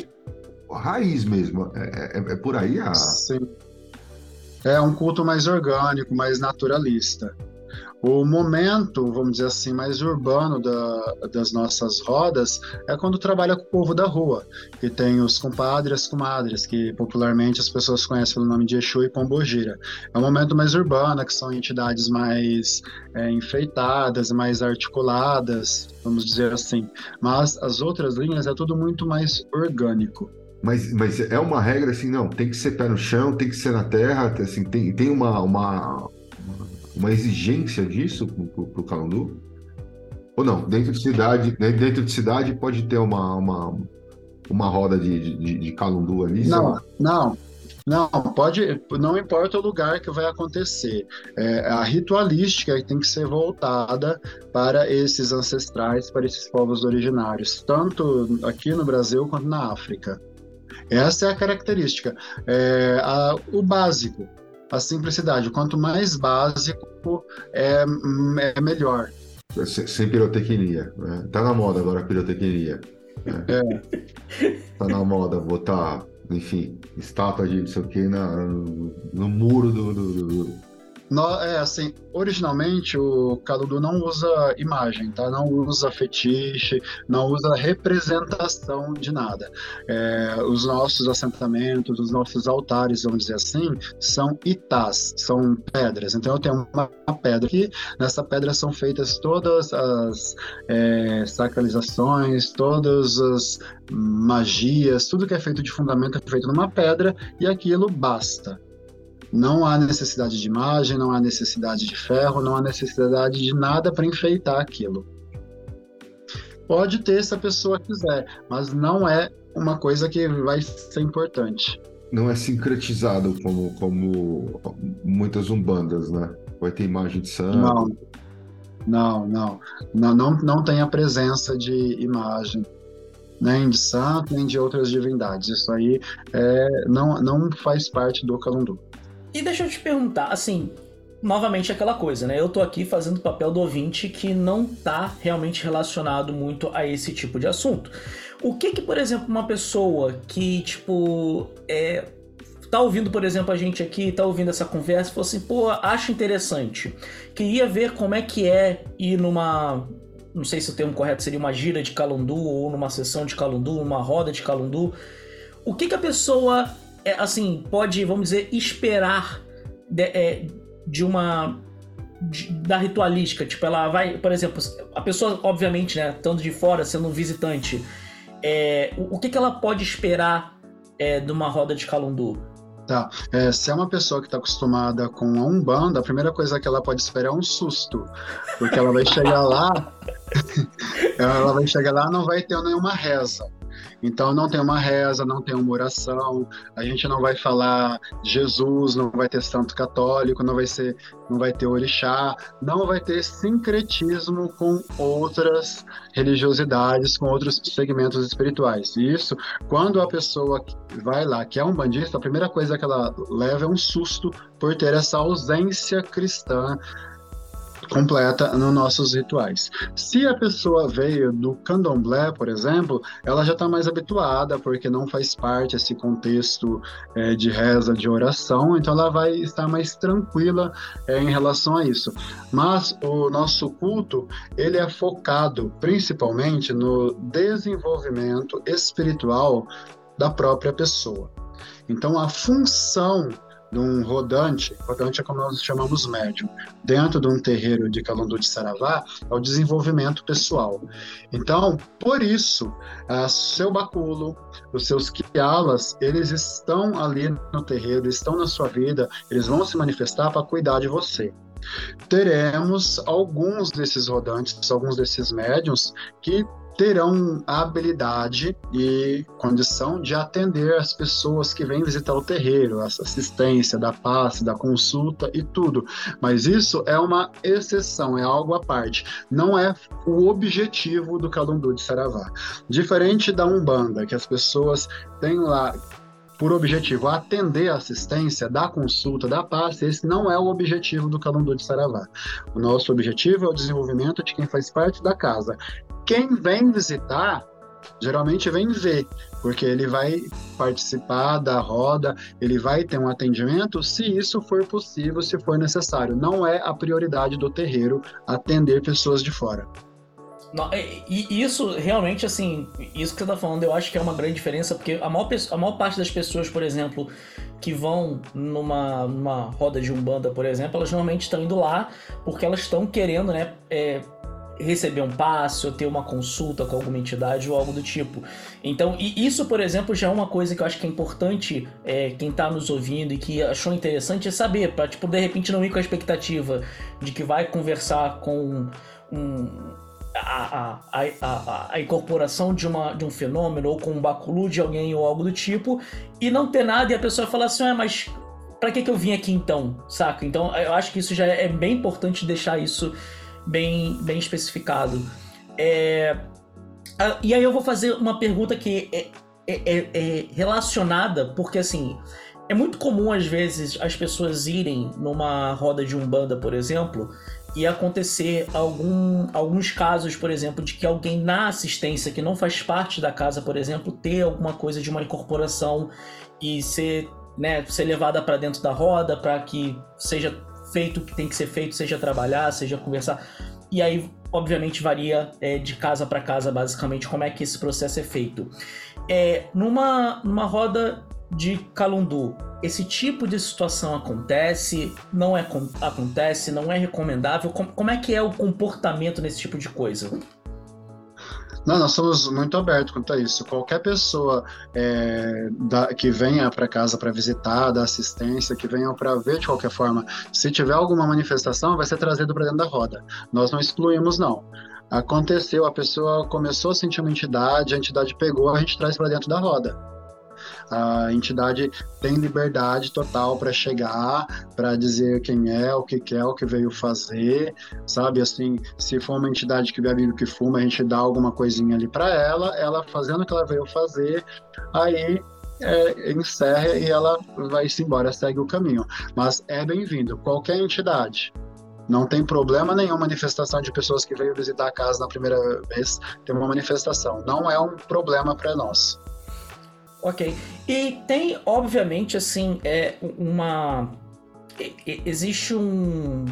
raiz mesmo. É, é, é por aí a. Sim é um culto mais orgânico, mais naturalista. O momento, vamos dizer assim, mais urbano da, das nossas rodas é quando trabalha com o povo da rua, que tem os compadres comadres, que popularmente as pessoas conhecem pelo nome de Exu e Pombogira. É um momento mais urbano, que são entidades mais é, enfeitadas, mais articuladas, vamos dizer assim. Mas as outras linhas é tudo muito mais orgânico. Mas, mas é uma regra assim, não, tem que ser pé no chão, tem que ser na terra, assim, tem, tem uma, uma, uma exigência disso para o Calundu? Ou não? Dentro de cidade, né, dentro de cidade pode ter uma, uma, uma roda de, de, de Calundu ali? Não, não. Não, pode, não importa o lugar que vai acontecer. É, a ritualística tem que ser voltada para esses ancestrais, para esses povos originários, tanto aqui no Brasil quanto na África. Essa é a característica. É, a, o básico, a simplicidade. Quanto mais básico, é, é melhor. Sem pirotecnia. Né? Tá na moda agora a pirotecnia. Né? É. Tá na moda botar, enfim, estátua de não sei o que na, no, no muro do, do, do no, é assim, originalmente o Caludu não usa imagem, tá? Não usa fetiche, não usa representação de nada. É, os nossos assentamentos, os nossos altares, vamos dizer assim, são itás, são pedras. Então eu tenho uma pedra aqui, nessa pedra são feitas todas as é, sacralizações, todas as magias, tudo que é feito de fundamento é feito numa pedra e aquilo basta. Não há necessidade de imagem, não há necessidade de ferro, não há necessidade de nada para enfeitar aquilo. Pode ter se a pessoa quiser, mas não é uma coisa que vai ser importante. Não é sincretizado como, como muitas umbandas, né? Vai ter imagem de santo. Não, não, não. Não, não, não tem a presença de imagem nem de santo, nem de outras divindades. Isso aí é, não, não faz parte do calundu. E deixa eu te perguntar, assim, novamente aquela coisa, né? Eu tô aqui fazendo o papel do ouvinte que não tá realmente relacionado muito a esse tipo de assunto. O que que, por exemplo, uma pessoa que, tipo, é, tá ouvindo, por exemplo, a gente aqui, tá ouvindo essa conversa, falou assim, pô, acho interessante. Queria ver como é que é ir numa. Não sei se o termo correto seria uma gira de calundu ou numa sessão de calundu, uma roda de calundu. O que que a pessoa, é, assim, pode, vamos dizer, esperar de, é, de uma de, da ritualística, tipo, ela vai, por exemplo, a pessoa, obviamente, né, estando de fora, sendo um visitante, é, o, o que, que ela pode esperar é, de uma roda de calundu? Tá. É, se é uma pessoa que está acostumada com a Umbanda, a primeira coisa que ela pode esperar é um susto. Porque ela vai chegar lá, ela vai chegar lá não vai ter nenhuma reza. Então não tem uma reza, não tem uma oração, a gente não vai falar Jesus, não vai ter santo católico, não vai ser, não vai ter orixá, não vai ter sincretismo com outras religiosidades, com outros segmentos espirituais. E isso, quando a pessoa vai lá, que é um bandista, a primeira coisa que ela leva é um susto por ter essa ausência cristã completa nos nossos rituais. Se a pessoa veio do candomblé, por exemplo, ela já está mais habituada, porque não faz parte esse contexto é, de reza, de oração, então ela vai estar mais tranquila é, em relação a isso. Mas o nosso culto, ele é focado principalmente no desenvolvimento espiritual da própria pessoa. Então, a função de um rodante, rodante é como nós chamamos médium, dentro de um terreiro de Calundu de Saravá, é o desenvolvimento pessoal. Então, por isso, a seu baculo, os seus quialas, eles estão ali no terreiro, estão na sua vida, eles vão se manifestar para cuidar de você teremos alguns desses rodantes, alguns desses médiums que terão a habilidade e condição de atender as pessoas que vêm visitar o terreiro, a assistência, da passe, da consulta e tudo. Mas isso é uma exceção, é algo à parte. Não é o objetivo do Calundu de Saravá. Diferente da Umbanda, que as pessoas têm lá por objetivo atender a assistência da consulta, da passe, esse não é o objetivo do Calundu de Saravá. O nosso objetivo é o desenvolvimento de quem faz parte da casa. Quem vem visitar, geralmente vem ver, porque ele vai participar da roda, ele vai ter um atendimento, se isso for possível, se for necessário. Não é a prioridade do terreiro atender pessoas de fora. E isso realmente, assim, isso que você tá falando, eu acho que é uma grande diferença, porque a maior, a maior parte das pessoas, por exemplo, que vão numa, numa roda de Umbanda, por exemplo, elas normalmente estão indo lá porque elas estão querendo, né, é, receber um passe ou ter uma consulta com alguma entidade ou algo do tipo. Então, e isso, por exemplo, já é uma coisa que eu acho que é importante é, quem está nos ouvindo e que achou interessante é saber, para tipo, de repente não ir com a expectativa de que vai conversar com um a, a, a, a, incorporação de, uma, de um fenômeno ou com um baculu de alguém ou algo do tipo e não ter nada e a pessoa falar assim, ah, mas para que, que eu vim aqui então, saca? Então eu acho que isso já é bem importante deixar isso bem, bem especificado. É, e aí eu vou fazer uma pergunta que é, é, é, é relacionada, porque assim, é muito comum às vezes as pessoas irem numa roda de umbanda, por exemplo, e acontecer algum, alguns casos, por exemplo, de que alguém na assistência que não faz parte da casa, por exemplo, ter alguma coisa de uma incorporação e ser, né, ser levada para dentro da roda para que seja feito o que tem que ser feito, seja trabalhar, seja conversar. E aí, obviamente, varia é, de casa para casa, basicamente, como é que esse processo é feito. É, numa, numa roda de Calundu, esse tipo de situação acontece, não é acontece, não é recomendável? Como, como é que é o comportamento nesse tipo de coisa? Não, nós somos muito abertos quanto a isso. Qualquer pessoa é, da, que venha para casa para visitar, da assistência, que venha para ver de qualquer forma, se tiver alguma manifestação, vai ser trazido para dentro da roda. Nós não excluímos, não. Aconteceu, a pessoa começou a sentir uma entidade, a entidade pegou, a gente traz para dentro da roda. A entidade tem liberdade total para chegar, para dizer quem é, o que quer, o que veio fazer, sabe? Assim, se for uma entidade que bebe o que fuma, a gente dá alguma coisinha ali para ela, ela fazendo o que ela veio fazer, aí é, encerra e ela vai-se embora, segue o caminho. Mas é bem-vindo, qualquer entidade. Não tem problema nenhum manifestação de pessoas que veio visitar a casa na primeira vez ter uma manifestação. Não é um problema para nós. Ok. E tem, obviamente, assim, é uma. Existe um.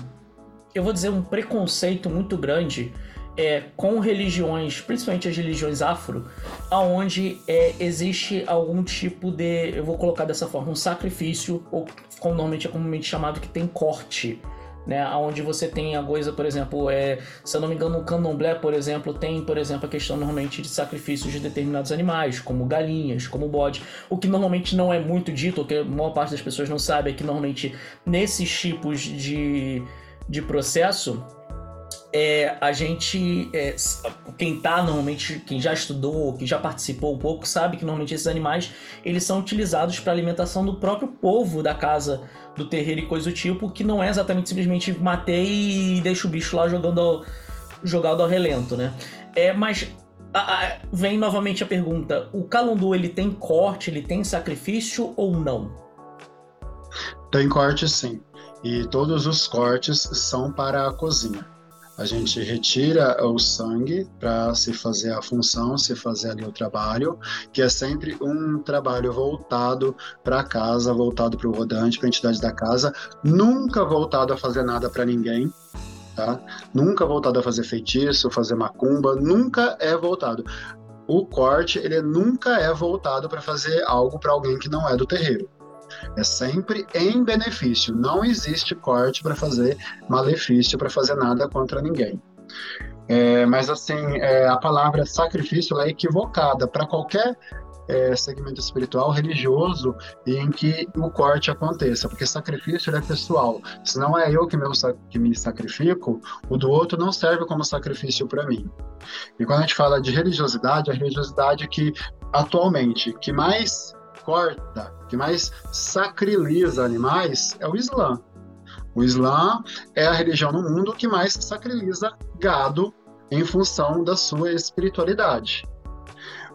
Eu vou dizer um preconceito muito grande é, com religiões, principalmente as religiões afro, aonde é, existe algum tipo de, eu vou colocar dessa forma, um sacrifício, ou como normalmente é comumente chamado, que tem corte. Né, onde você tem a coisa, por exemplo, é, se eu não me engano, o candomblé, por exemplo, tem, por exemplo, a questão normalmente de sacrifícios de determinados animais, como galinhas, como bode, o que normalmente não é muito dito, o que a maior parte das pessoas não sabe é que normalmente nesses tipos de, de processo, é, a gente, é, quem tá normalmente, quem já estudou, que já participou um pouco, sabe que normalmente esses animais eles são utilizados para alimentação do próprio povo da casa, do terreiro e coisa do tipo, que não é exatamente simplesmente matei e deixa o bicho lá jogando ao, jogado ao relento, né? É, mas a, a, vem novamente a pergunta: o calundu ele tem corte, ele tem sacrifício ou não? Tem corte sim. E todos os cortes são para a cozinha. A gente retira o sangue para se fazer a função, se fazer ali o trabalho, que é sempre um trabalho voltado para casa, voltado para o rodante, para a entidade da casa, nunca voltado a fazer nada para ninguém. Tá? Nunca voltado a fazer feitiço, fazer macumba, nunca é voltado. O corte, ele nunca é voltado para fazer algo para alguém que não é do terreiro. É sempre em benefício. Não existe corte para fazer malefício, para fazer nada contra ninguém. É, mas assim, é, a palavra sacrifício é equivocada para qualquer é, segmento espiritual, religioso, em que o corte aconteça, porque sacrifício é pessoal. Se não é eu que, meu, que me sacrifico, o do outro não serve como sacrifício para mim. E quando a gente fala de religiosidade, a religiosidade que atualmente que mais corta, que mais sacriliza animais é o Islã. O Islã é a religião no mundo que mais sacriliza gado em função da sua espiritualidade.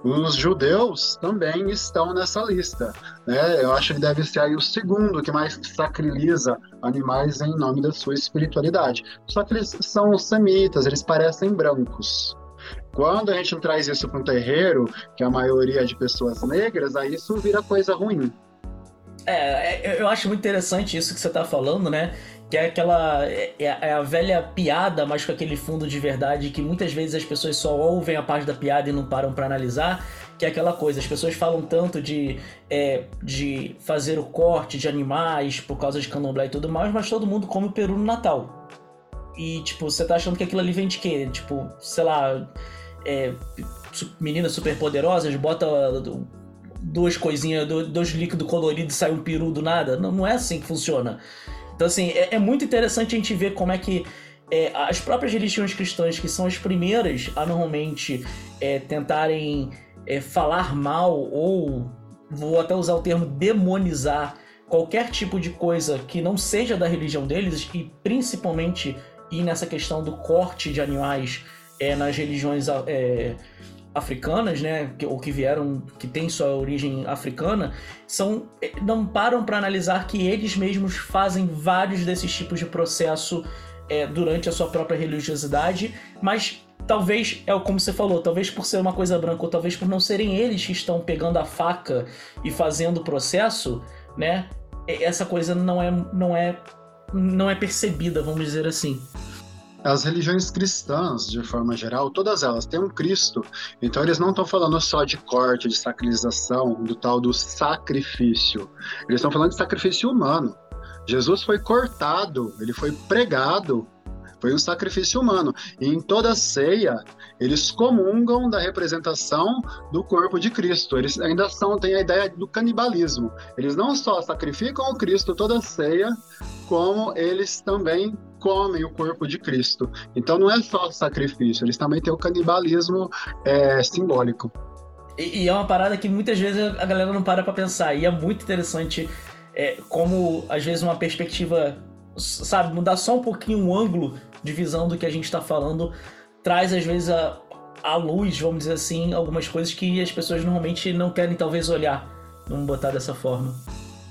Os judeus também estão nessa lista. Né? Eu acho que deve ser aí o segundo que mais sacriliza animais em nome da sua espiritualidade. Só que eles são semitas, eles parecem brancos. Quando a gente traz isso para um terreiro, que é a maioria é de pessoas negras, aí isso vira coisa ruim. É, é eu acho muito interessante isso que você está falando, né? Que é aquela. É, é, a velha piada, mas com aquele fundo de verdade que muitas vezes as pessoas só ouvem a parte da piada e não param para analisar. Que é aquela coisa, as pessoas falam tanto de, é, de fazer o corte de animais por causa de candomblé e tudo mais, mas todo mundo come o peru no Natal. E, tipo, você tá achando que aquilo ali vem de quê? Tipo, sei lá é, meninas super poderosas, bota duas coisinhas, dois líquidos coloridos e sai um peru do nada. Não, não é assim que funciona. Então, assim, é, é muito interessante a gente ver como é que é, as próprias religiões cristãs, que são as primeiras a normalmente é, tentarem é, falar mal ou, vou até usar o termo, demonizar qualquer tipo de coisa que não seja da religião deles e principalmente ir nessa questão do corte de animais é, nas religiões é, africanas, né, que, ou que vieram, que tem sua origem africana, são é, não param para analisar que eles mesmos fazem vários desses tipos de processo é, durante a sua própria religiosidade, mas talvez é como você falou, talvez por ser uma coisa branca ou talvez por não serem eles que estão pegando a faca e fazendo o processo, né? Essa coisa não é não é não é percebida, vamos dizer assim as religiões cristãs, de forma geral, todas elas têm um Cristo. Então eles não estão falando só de corte, de sacralização, do tal do sacrifício. Eles estão falando de sacrifício humano. Jesus foi cortado, ele foi pregado, foi um sacrifício humano. E em toda ceia, eles comungam da representação do corpo de Cristo. Eles ainda são, têm a ideia do canibalismo. Eles não só sacrificam o Cristo toda ceia, como eles também comem o corpo de Cristo. Então não é só sacrifício, eles também têm o canibalismo é, simbólico. E, e, é uma parada que muitas vezes a galera não para pra pensar. E é muito interessante é, como, às vezes, uma perspectiva, sabe, mudar só um pouquinho o ângulo de visão do que a gente está falando, traz, às vezes, a, a luz, vamos dizer assim, algumas coisas que as pessoas normalmente não querem, talvez, olhar. Vamos botar dessa forma.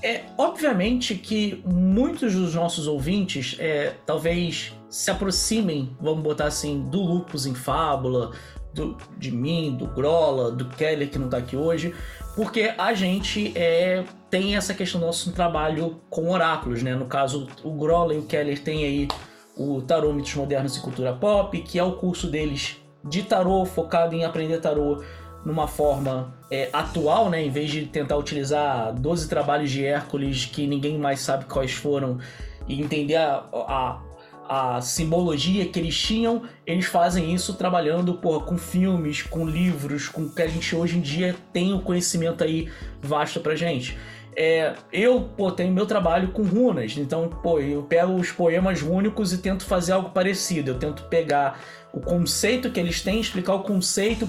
É, obviamente que muitos dos nossos ouvintes é, talvez se aproximem, vamos botar assim, do Lupus em Fábula, do, de mim, do Grola, do Keller que não tá aqui hoje, porque a gente é, tem essa questão do nosso trabalho com oráculos, né? No caso, o Grola e o Keller têm aí o Tarô Mitos Modernos e Cultura Pop, que é o curso deles de tarô, focado em aprender tarô numa forma é, atual, né? Em vez de tentar utilizar 12 trabalhos de Hércules que ninguém mais sabe quais foram e entender a, a, a simbologia que eles tinham, eles fazem isso trabalhando porra, com filmes, com livros, com que a gente hoje em dia tem o um conhecimento aí vasto pra gente. É, eu pô, tenho meu trabalho com runas, então pô, eu pego os poemas rúnicos e tento fazer algo parecido. Eu tento pegar o conceito que eles têm, explicar o conceito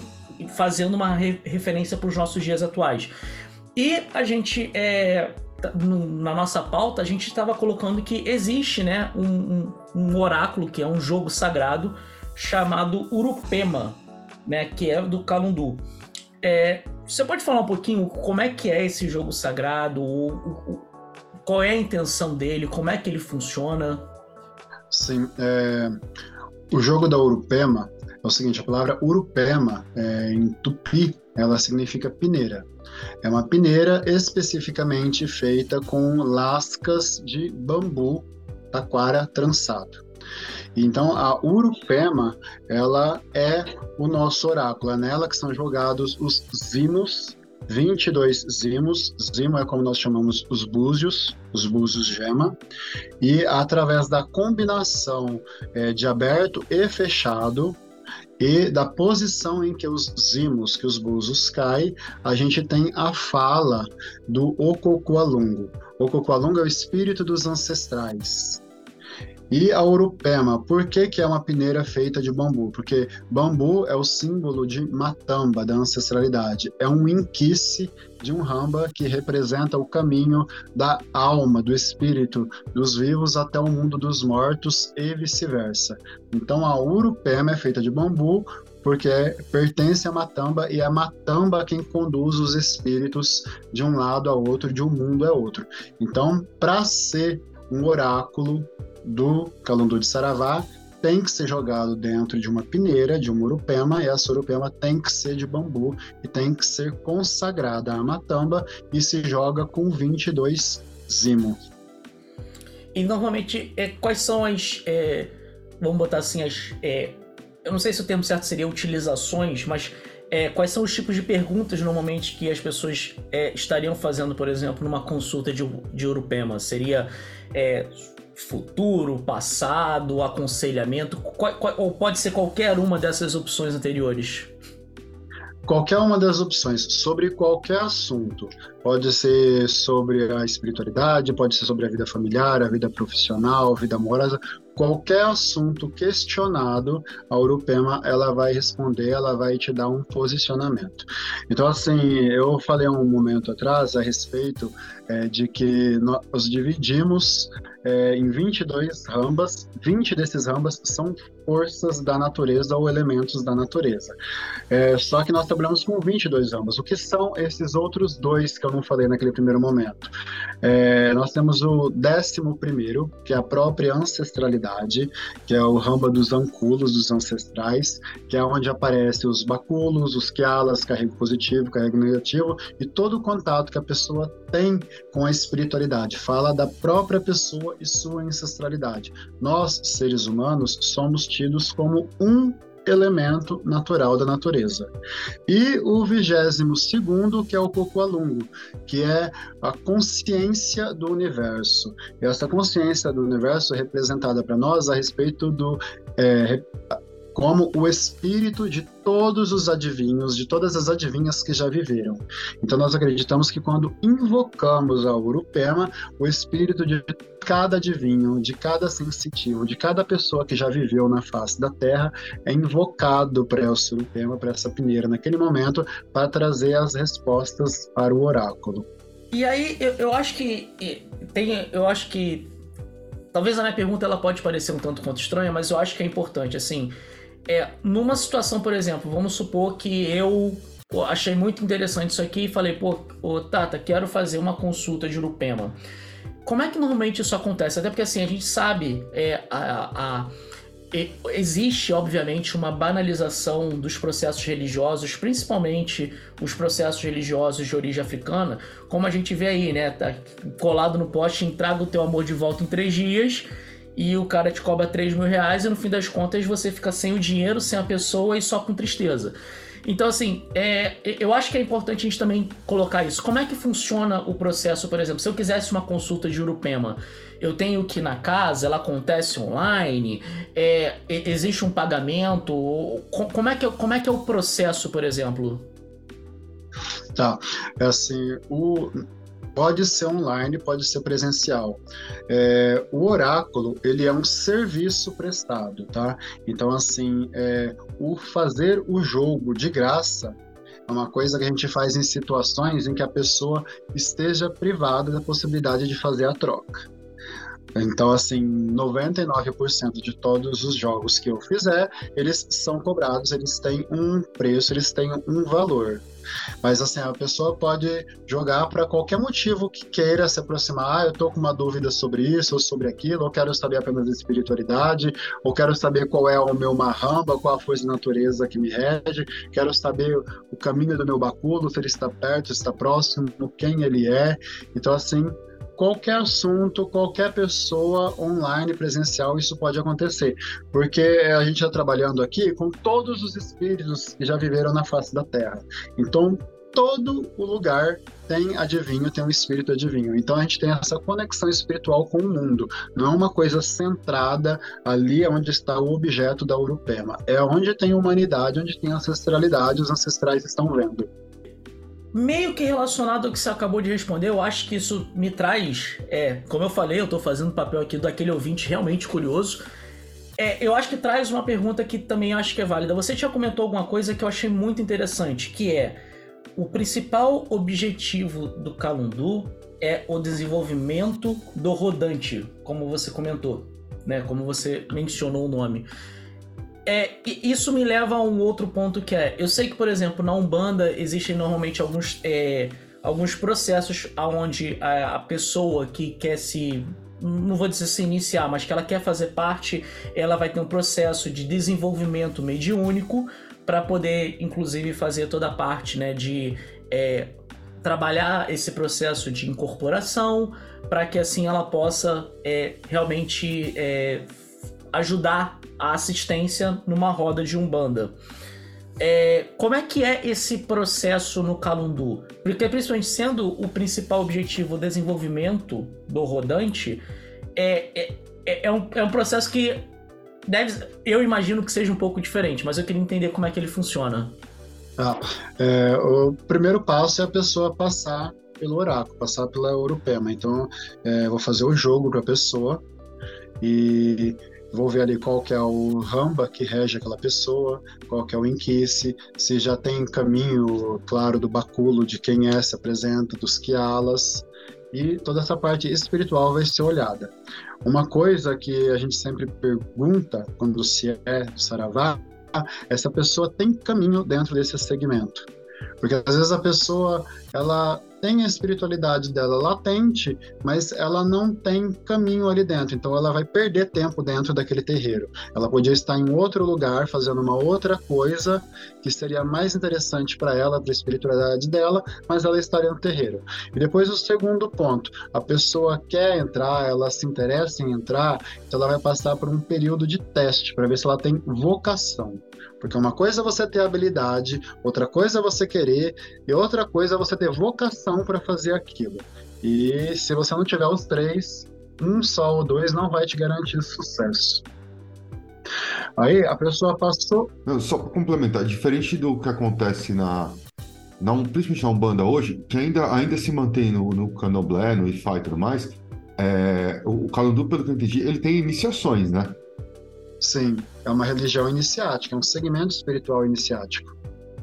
fazendo uma re referência para os nossos dias atuais. E a gente, é, na nossa pauta, a gente estava colocando que existe né, um, um, um, oráculo, que é um jogo sagrado, chamado Urupema, né, que é do Calundu. É, você pode falar um pouquinho como é que é esse jogo sagrado, o, o, qual é a intenção dele, como é que ele funciona? Sim, é, o jogo da Urupema é o seguinte, a palavra Urupema, é, em tupi, ela significa pineira. É uma pineira especificamente feita com lascas de bambu taquara trançado. Então a Urupema, ela é o nosso oráculo, é nela que são jogados os zimos, 22 zimos, zimo é como nós chamamos os búzios, os búzios gema, e através da combinação é, de aberto e fechado, e da posição em que os zimos, que os búzios caem, a gente tem a fala do Ococoalungo. Ococoalungo é o espírito dos ancestrais. E a urupema, por que, que é uma pineira feita de bambu? Porque bambu é o símbolo de matamba, da ancestralidade. É um inquice de um ramba que representa o caminho da alma, do espírito dos vivos até o mundo dos mortos e vice-versa. Então a urupema é feita de bambu porque pertence à matamba e é a matamba quem conduz os espíritos de um lado a outro, de um mundo a outro. Então, para ser um oráculo do Calundu de Saravá tem que ser jogado dentro de uma pineira, de um urupema, e essa urupema tem que ser de bambu e tem que ser consagrada à matamba e se joga com 22 zimo. E normalmente, é, quais são as. É, vamos botar assim, as. É, eu não sei se o termo certo seria utilizações, mas é, quais são os tipos de perguntas normalmente que as pessoas é, estariam fazendo, por exemplo, numa consulta de, de Urupema? Seria é, futuro, passado, aconselhamento, qual, qual, ou pode ser qualquer uma dessas opções anteriores? Qualquer uma das opções, sobre qualquer assunto. Pode ser sobre a espiritualidade, pode ser sobre a vida familiar, a vida profissional, a vida amorosa, qualquer assunto questionado, a Urupema ela vai responder, ela vai te dar um posicionamento. Então, assim, eu falei um momento atrás a respeito é, de que nós dividimos é, em 22 rambas, 20 desses rambas são forças da natureza ou elementos da natureza. É, só que nós trabalhamos com 22 rambas. O que são esses outros dois que eu não falei naquele primeiro momento? É, nós temos o décimo primeiro, que é a própria ancestralidade, que é o ramba dos anculos, dos ancestrais, que é onde aparecem os baculos, os kialas, carrego positivo, carrego negativo, e todo o contato que a pessoa tem com a espiritualidade. Fala da própria pessoa e sua ancestralidade. Nós, seres humanos, somos tidos como um elemento natural da natureza. E o vigésimo segundo, que é o Cocoalungo, que é a consciência do universo. E essa consciência do universo é representada para nós a respeito do é, como o espírito de todos os adivinhos, de todas as adivinhas que já viveram. Então nós acreditamos que quando invocamos a Urupema, o espírito de cada adivinho, de cada sensitivo, de cada pessoa que já viveu na face da Terra é invocado para o Urupema, para essa peneira naquele momento, para trazer as respostas para o oráculo. E aí eu, eu acho que tem, eu acho que talvez a minha pergunta ela pode parecer um tanto quanto estranha, mas eu acho que é importante assim. É, numa situação, por exemplo, vamos supor que eu pô, achei muito interessante isso aqui e falei, pô, ô, Tata, quero fazer uma consulta de Urupema. Como é que normalmente isso acontece? Até porque assim, a gente sabe é, a, a existe, obviamente, uma banalização dos processos religiosos, principalmente os processos religiosos de origem africana, como a gente vê aí, né? Tá colado no poste, entrega o teu amor de volta em três dias e o cara te cobra 3 mil reais e no fim das contas você fica sem o dinheiro, sem a pessoa e só com tristeza. Então, assim, é, eu acho que é importante a gente também colocar isso. Como é que funciona o processo, por exemplo? Se eu quisesse uma consulta de Urupema, eu tenho que ir na casa, ela acontece online, é, existe um pagamento? Como é, que, como é que é o processo, por exemplo? Tá, é assim, o, Pode ser online, pode ser presencial. É, o oráculo ele é um serviço prestado, tá? Então assim, é, o fazer o jogo de graça é uma coisa que a gente faz em situações em que a pessoa esteja privada da possibilidade de fazer a troca. Então, assim, 99% de todos os jogos que eu fizer, eles são cobrados, eles têm um preço, eles têm um valor. Mas assim, a pessoa pode jogar para qualquer motivo que queira se aproximar. Ah, eu tô com uma dúvida sobre isso ou sobre aquilo, ou quero saber apenas da espiritualidade, ou quero saber qual é o meu marramba, qual a força da natureza que me rege, quero saber o caminho do meu baculo, se ele está perto, se está próximo, quem ele é. Então, assim, qualquer assunto, qualquer pessoa online, presencial, isso pode acontecer. Porque a gente está trabalhando aqui com todos os espíritos que já viveram na face da Terra. Então, todo o lugar tem adivinho, tem um espírito adivinho. Então a gente tem essa conexão espiritual com o mundo. Não é uma coisa centrada ali onde está o objeto da Urupema. É onde tem humanidade, onde tem ancestralidade, os ancestrais estão vendo meio que relacionado ao que você acabou de responder, eu acho que isso me traz, é, como eu falei, eu tô fazendo papel aqui daquele ouvinte realmente curioso. É, eu acho que traz uma pergunta que também acho que é válida. Você já comentou alguma coisa que eu achei muito interessante, que é o principal objetivo do Calundu é o desenvolvimento do rodante, como você comentou, né? Como você mencionou o nome. É, isso me leva a um outro ponto que é, eu sei que, por exemplo, na Umbanda existem normalmente alguns, é, alguns processos onde a, a, pessoa que quer se, não vou dizer se iniciar, mas que ela quer fazer parte, ela vai ter um processo de desenvolvimento mediúnico para poder, inclusive, fazer toda a parte né, de é, trabalhar esse processo de incorporação, para que assim ela possa é, realmente é, ajudar a assistência numa roda de umbanda. É, como é que é esse processo no Calundu? Porque, principalmente sendo o principal objetivo o desenvolvimento do rodante, é, é, é, é, um, é um processo que deve, eu imagino que seja um pouco diferente, mas eu queria entender como é que ele funciona. Ah, é, o primeiro passo é a pessoa passar pelo oráculo, passar pela Europema. Então, é, vou fazer o jogo para a pessoa e vou ver ali qual que é o ramba que rege aquela pessoa, qual que é o inquice, se já tem caminho claro do baculo de quem é, se apresenta, dos quialas, e toda essa parte espiritual vai ser olhada. Uma coisa que a gente sempre pergunta quando se é saravá, é se a pessoa tem caminho dentro desse segmento. Porque às vezes a pessoa, ela tem a espiritualidade dela latente, mas ela não tem caminho ali dentro, então ela vai perder tempo dentro daquele terreiro. Ela podia estar em outro lugar fazendo uma outra coisa que seria mais interessante para ela, para a espiritualidade dela, mas ela estaria no terreiro. E depois o segundo ponto, a pessoa quer entrar, ela se interessa em entrar, então ela vai passar por um período de teste para ver se ela tem vocação. Porque uma coisa é você ter habilidade, outra coisa é você querer, e outra coisa é você ter vocação para fazer aquilo. E se você não tiver os três, um só ou dois não vai te garantir sucesso. Aí a pessoa passou. Não, só para complementar, diferente do que acontece na, na principalmente na Umbanda hoje, que ainda, ainda se mantém no, no Candomblé, no Ifá e tudo mais, é, o, o Calundu, pelo que eu entendi, ele tem iniciações, né? Sim, é uma religião iniciática, é um segmento espiritual iniciático.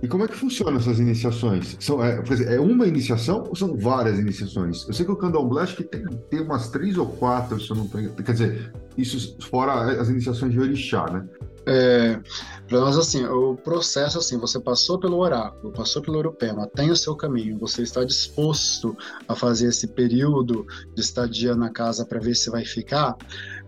E como é que funcionam essas iniciações? São, é, é uma iniciação ou são várias iniciações? Eu sei que o candomblé acho que tem, tem umas três ou quatro, se eu não estou Quer dizer, isso fora as iniciações de orixá, né? é, para nós, assim, o processo, assim, você passou pelo oráculo, passou pelo Urupema, tem o seu caminho, você está disposto a fazer esse período de estadia na casa para ver se vai ficar,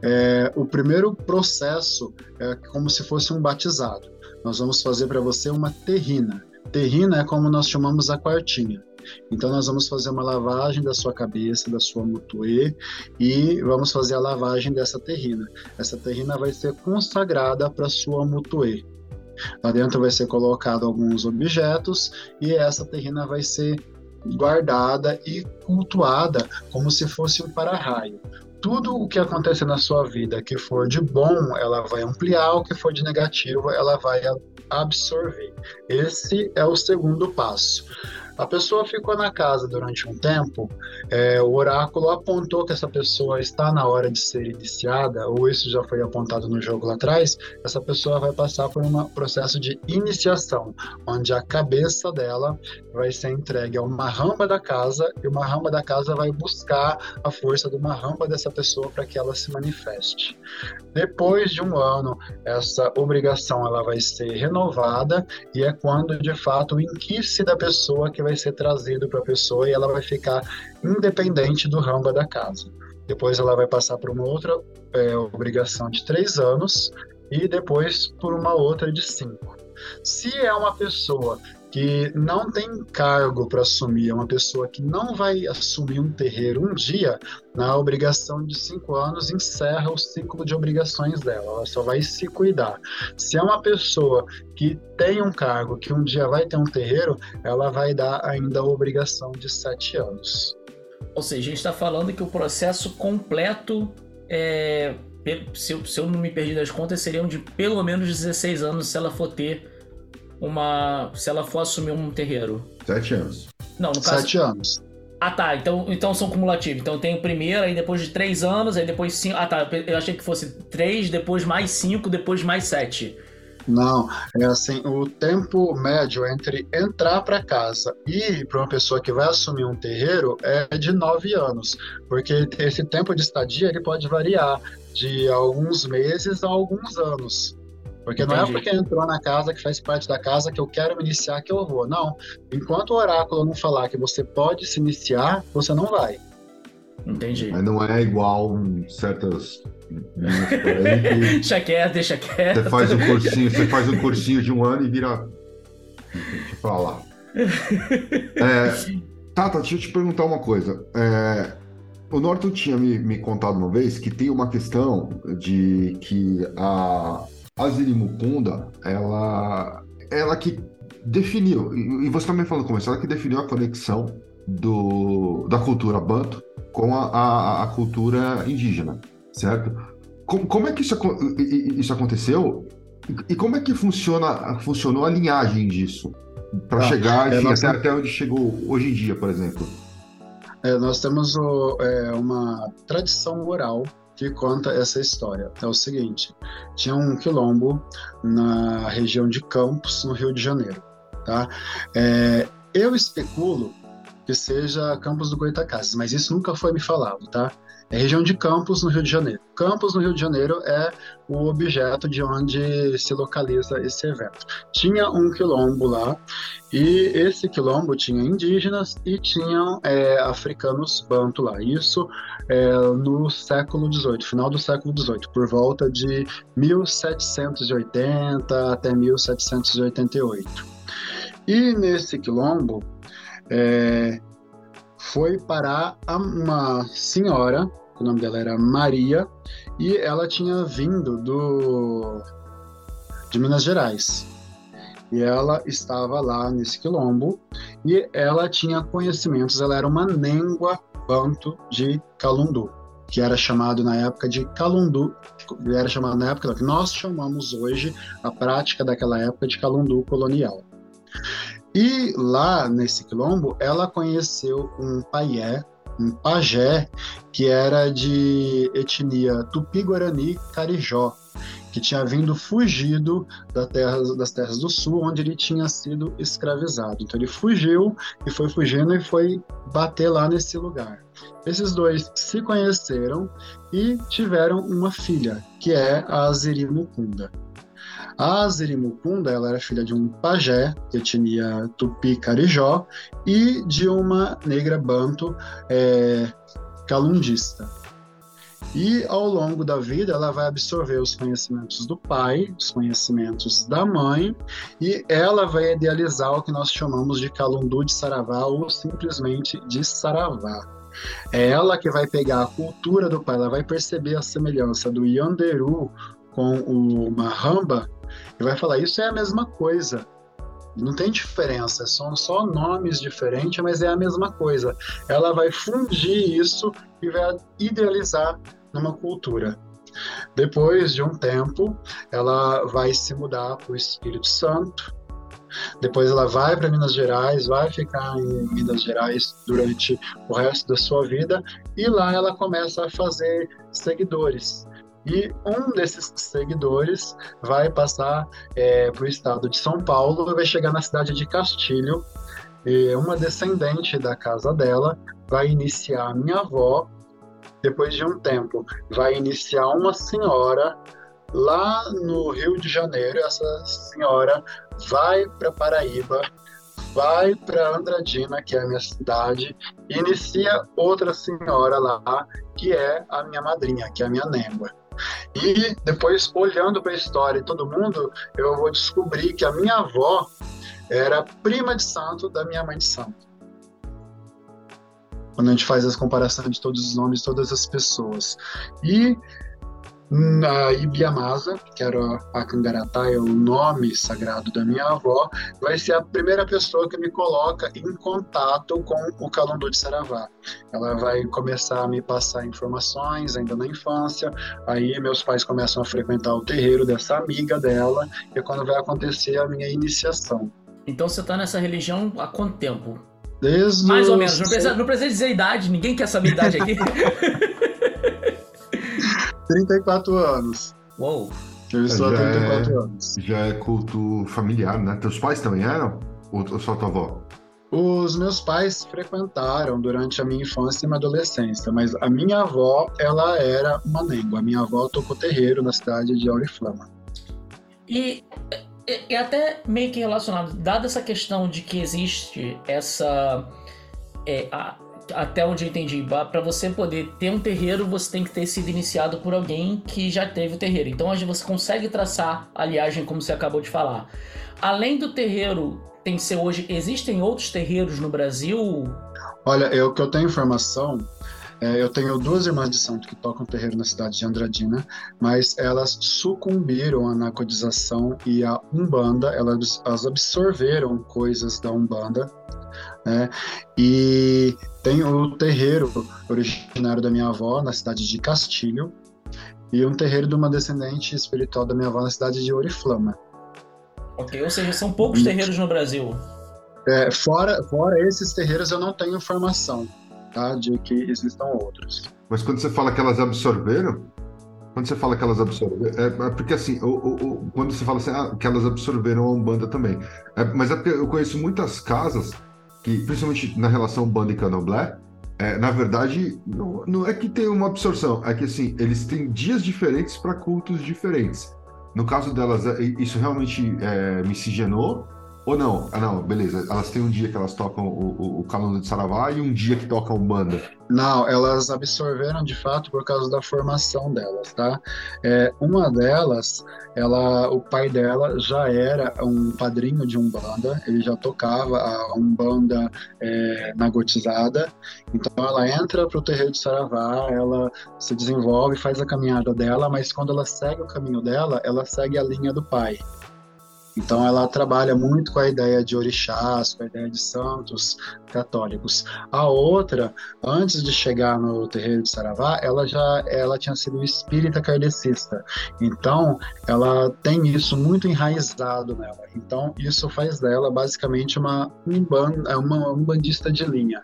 é, o primeiro processo é como se fosse um batizado. Nós vamos fazer para você uma terrina. Terrina é como nós chamamos a quartinha. Então nós vamos fazer uma lavagem da sua cabeça, da sua mutuê e vamos fazer a lavagem dessa terrina. Essa terrina vai ser consagrada para sua mutuê. Lá dentro vai ser colocado alguns objetos e essa terrina vai ser guardada e cultuada como se fosse um para-raio tudo o que acontecer na sua vida que for de bom, ela vai ampliar, o que for de negativo, ela vai absorver. Esse é o segundo passo. A pessoa ficou na casa durante um tempo, é, o oráculo apontou que essa pessoa está na hora de ser iniciada, ou isso já foi apontado no jogo lá atrás, essa pessoa vai passar por um processo de iniciação, onde a cabeça dela vai ser entregue a uma ramba da casa e uma ramba da casa vai buscar a força de uma ramba dessa pessoa para que ela se manifeste. Depois de um ano, essa obrigação ela vai ser renovada e é quando de fato o inquice da pessoa que vai ser trazido para a pessoa e ela vai ficar independente do ramba da casa. Depois ela vai passar por uma outra é, obrigação de três anos e depois por uma outra de cinco. Se é uma pessoa que não tem cargo para assumir, é uma pessoa que não vai assumir um terreiro um dia, na obrigação de cinco anos encerra o ciclo de obrigações dela, ela só vai se cuidar. Se é uma pessoa que tem um cargo, que um dia vai ter um terreiro, ela vai dar ainda a obrigação de sete anos. Ou seja, a gente está falando que o processo completo é, se, eu, se eu não me perdi das contas, seriam de pelo menos 16 anos se ela for ter uma. Se ela for assumir um terreiro? Sete anos. Não, no caso. Sete anos. Ah, tá. Então, então são cumulativos. Então tem o primeiro, aí depois de três anos, aí depois cinco. Ah, tá. Eu achei que fosse três, depois mais cinco, depois mais sete. Não, é assim, o tempo médio entre entrar para casa e para uma pessoa que vai assumir um terreiro é de nove anos, porque esse tempo de estadia ele pode variar de alguns meses a alguns anos. Porque Entendi. não é porque entrou na casa, que faz parte da casa, que eu quero me iniciar que eu vou. Não. Enquanto o oráculo não falar que você pode se iniciar, você não vai. Entendi. Mas não é igual certas. deixa quieto, deixa quieto. Você faz um cursinho, você faz um cursinho de um ano e vira. Deixa pra lá. É, Tata, deixa eu te perguntar uma coisa. É, o Norton tinha me, me contado uma vez que tem uma questão de que a, a Zirimukunda, ela, ela que definiu, e você também falou como ela que definiu a conexão do, da cultura banto com a, a, a cultura indígena, certo? Como, como é que isso, isso aconteceu e, como é que funciona, funcionou a linhagem disso para ah, chegar é, enfim, até, até onde chegou hoje em dia, por exemplo? É, nós temos o, é, uma tradição oral que conta essa história. É o seguinte: tinha um quilombo na região de Campos, no Rio de Janeiro. Tá? É, eu especulo que seja Campos do Goitacazes, mas isso nunca foi me falado, tá? É região de Campos, no Rio de Janeiro. Campos, no Rio de Janeiro, é o objeto de onde se localiza esse evento. Tinha um quilombo lá, e esse quilombo tinha indígenas e tinham é, africanos banto lá. Isso é, no século XVIII, final do século XVIII, por volta de 1780 até 1788. E nesse quilombo, é, foi parar uma senhora o nome dela era Maria, e ela tinha vindo do de Minas Gerais. E ela estava lá nesse quilombo e ela tinha conhecimentos, ela era uma nengua banto de Calundu, que era chamado na época de Calundu, era chamado na época que nós chamamos hoje a prática daquela época de Calundu colonial. E lá nesse quilombo, ela conheceu um paié um pajé que era de etnia tupi-guarani carijó, que tinha vindo fugido da terra, das terras do sul, onde ele tinha sido escravizado. Então ele fugiu e foi fugindo e foi bater lá nesse lugar. Esses dois se conheceram e tiveram uma filha, que é a Azeri Mukunda. A Zirimucunda, ela era filha de um pajé, de etnia tupi-carijó, e de uma negra banto é, calundista. E ao longo da vida, ela vai absorver os conhecimentos do pai, os conhecimentos da mãe, e ela vai idealizar o que nós chamamos de Calundu de Saravá ou simplesmente de Saravá. É ela que vai pegar a cultura do pai, ela vai perceber a semelhança do Yanderu com o Mahamba e vai falar: Isso é a mesma coisa. Não tem diferença, são só nomes diferentes, mas é a mesma coisa. Ela vai fundir isso e vai idealizar numa cultura. Depois de um tempo, ela vai se mudar para o Espírito Santo. Depois ela vai para Minas Gerais, vai ficar em Minas Gerais durante o resto da sua vida e lá ela começa a fazer seguidores. E um desses seguidores vai passar é, para o estado de São Paulo e vai chegar na cidade de Castilho. E uma descendente da casa dela vai iniciar a minha avó. Depois de um tempo, vai iniciar uma senhora lá no Rio de Janeiro. Essa senhora vai para Paraíba, vai para Andradina, que é a minha cidade, e inicia outra senhora lá, que é a minha madrinha, que é a minha négua. E depois, olhando para a história e todo mundo, eu vou descobrir que a minha avó era prima de santo da minha mãe de santo. Quando a gente faz as comparações de todos os nomes, todas as pessoas. E na Ibiamasa, que era a Kangaratá, é o nome sagrado da minha avó, vai ser a primeira pessoa que me coloca em contato com o Calundu de Saravá. Ela vai começar a me passar informações ainda na infância, aí meus pais começam a frequentar o terreiro dessa amiga dela, e é quando vai acontecer a minha iniciação. Então você está nessa religião há quanto tempo? Desde Mais ou menos, não precisa, não precisa dizer idade, ninguém quer saber idade aqui. 34 anos. Uou! Eu estou há 34 é, anos. Já é culto familiar, né? Teus pais também eram? Ou só tua avó? Os meus pais frequentaram durante a minha infância e minha adolescência, mas a minha avó, ela era uma língua. A minha avó tocou terreiro na cidade de Auriflama. E é até meio que relacionado, dada essa questão de que existe essa. É, a, até onde eu entendi, para você poder ter um terreiro, você tem que ter sido iniciado por alguém que já teve o terreiro. Então hoje você consegue traçar a liagem como você acabou de falar. Além do terreiro, tem que ser hoje, existem outros terreiros no Brasil? Olha, eu que eu tenho informação, é, eu tenho duas irmãs de santo que tocam terreiro na cidade de Andradina, mas elas sucumbiram à narcotização e à Umbanda, elas, elas absorveram coisas da Umbanda, né? E tem o terreiro originário da minha avó na cidade de Castilho e um terreiro de uma descendente espiritual da minha avó na cidade de Oriflama. Ok, ou seja, são poucos e, terreiros no Brasil. É, fora, fora esses terreiros eu não tenho informação tá, de que existam outros. Mas quando você fala que elas absorveram, quando você fala que elas absorveram, é, é porque assim, o, o, o, quando você fala assim, ah, que elas absorveram a Umbanda também. É, mas é porque eu conheço muitas casas que, principalmente na relação banda e candomblé, é, na verdade, não, não, é que tem uma absorção, é que assim, eles têm dias diferentes para cultos diferentes. No caso delas, é, isso realmente é, miscigenou ou não? Ah, não, beleza. Elas têm um dia que elas tocam o, o, o de Saravá e um dia que tocam banda. Não, elas absorveram de fato por causa da formação delas, tá? É, uma delas, ela, o pai dela já era um padrinho de umbanda, ele já tocava a umbanda é, na gotizada, então ela entra para o terreiro de Saravá, ela se desenvolve, faz a caminhada dela, mas quando ela segue o caminho dela, ela segue a linha do pai. Então ela trabalha muito com a ideia de orixás, com a ideia de santos católicos. A outra, antes de chegar no terreiro de Saravá, ela já ela tinha sido espírita kardecista. Então ela tem isso muito enraizado nela. Então isso faz dela basicamente uma umbanda, uma umbandista de linha.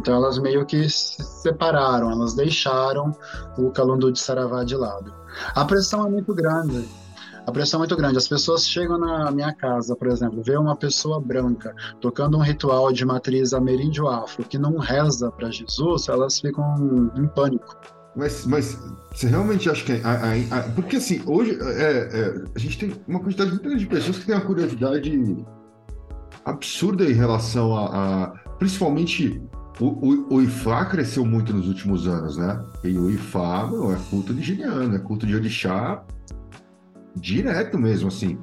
Então elas meio que se separaram, elas deixaram o calundu de Saravá de lado. A pressão é muito grande a pressão é muito grande. As pessoas chegam na minha casa, por exemplo, vê uma pessoa branca tocando um ritual de matriz ameríndio-afro que não reza para Jesus, elas ficam em pânico. Mas, mas você realmente acha que. A, a, a, porque assim, hoje é, é, a gente tem uma quantidade muito grande de pessoas que têm uma curiosidade absurda em relação a. principalmente o, o, o, IFA cresceu muito nos últimos anos, né? E o IFA meu, é culto de geniano, é culto de orixá direto mesmo, assim.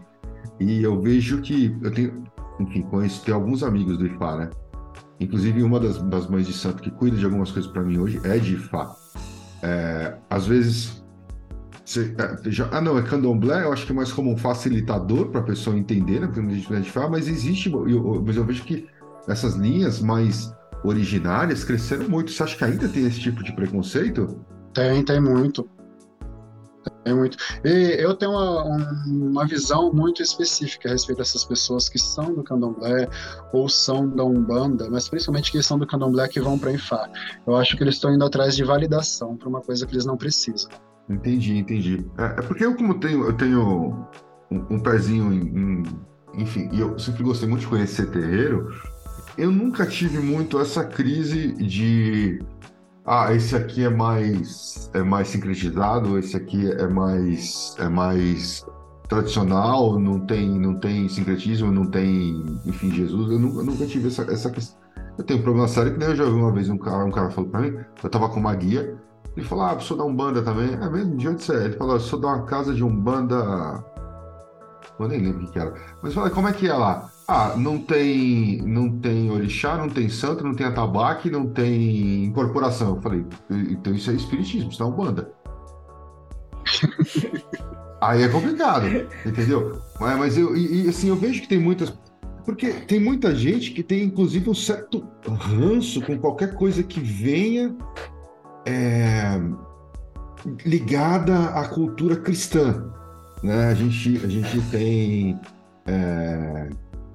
E eu vejo que eu tenho, enfim, conheço, tenho alguns amigos do IFA, né? Inclusive, uma das, das mães de santo que cuida de algumas coisas para mim hoje é de Ifá. É, às vezes. Você, é, já, ah, não, é candomblé, eu acho que é mais como um facilitador para a pessoa entender, né? Porque a gente fala, mas existe, eu, mas eu vejo que essas linhas mais originárias cresceram muito. Você acha que ainda tem esse tipo de preconceito? Tem, tem muito. É muito. E eu tenho uma, uma visão muito específica a respeito dessas pessoas que são do candomblé ou são da Umbanda, mas principalmente que são do candomblé que vão para Ifá. Eu acho que eles estão indo atrás de validação para uma coisa que eles não precisam. Entendi, entendi. É, é porque eu, como tenho, eu tenho um, um pezinho em, em, Enfim, e eu sempre gostei muito de conhecer terreiro, eu nunca tive muito essa crise de ah, esse aqui é mais é mais sincretizado, esse aqui é mais é mais tradicional, não tem não tem sincretismo, não tem, enfim, Jesus. Eu nunca, eu nunca tive essa, essa questão. Eu tenho um problema sério que nem eu já vi uma vez um cara, um cara falou para mim, eu tava com uma guia, ele falou: "Ah, sou da Umbanda também". É mesmo? De onde você é? Ele falou: "Sou da uma casa de Umbanda". Eu nem lembro o que era. Mas fala, como é que é lá? Ah, não tem, não tem orixá, não tem santo, não tem atabaque, não tem incorporação. Eu falei, então isso é espiritismo, isso é banda. Aí é complicado, entendeu? Mas, mas eu, e, assim, eu vejo que tem muitas. Porque tem muita gente que tem, inclusive, um certo ranço com qualquer coisa que venha é, ligada à cultura cristã. Né? A, gente, a gente tem. É,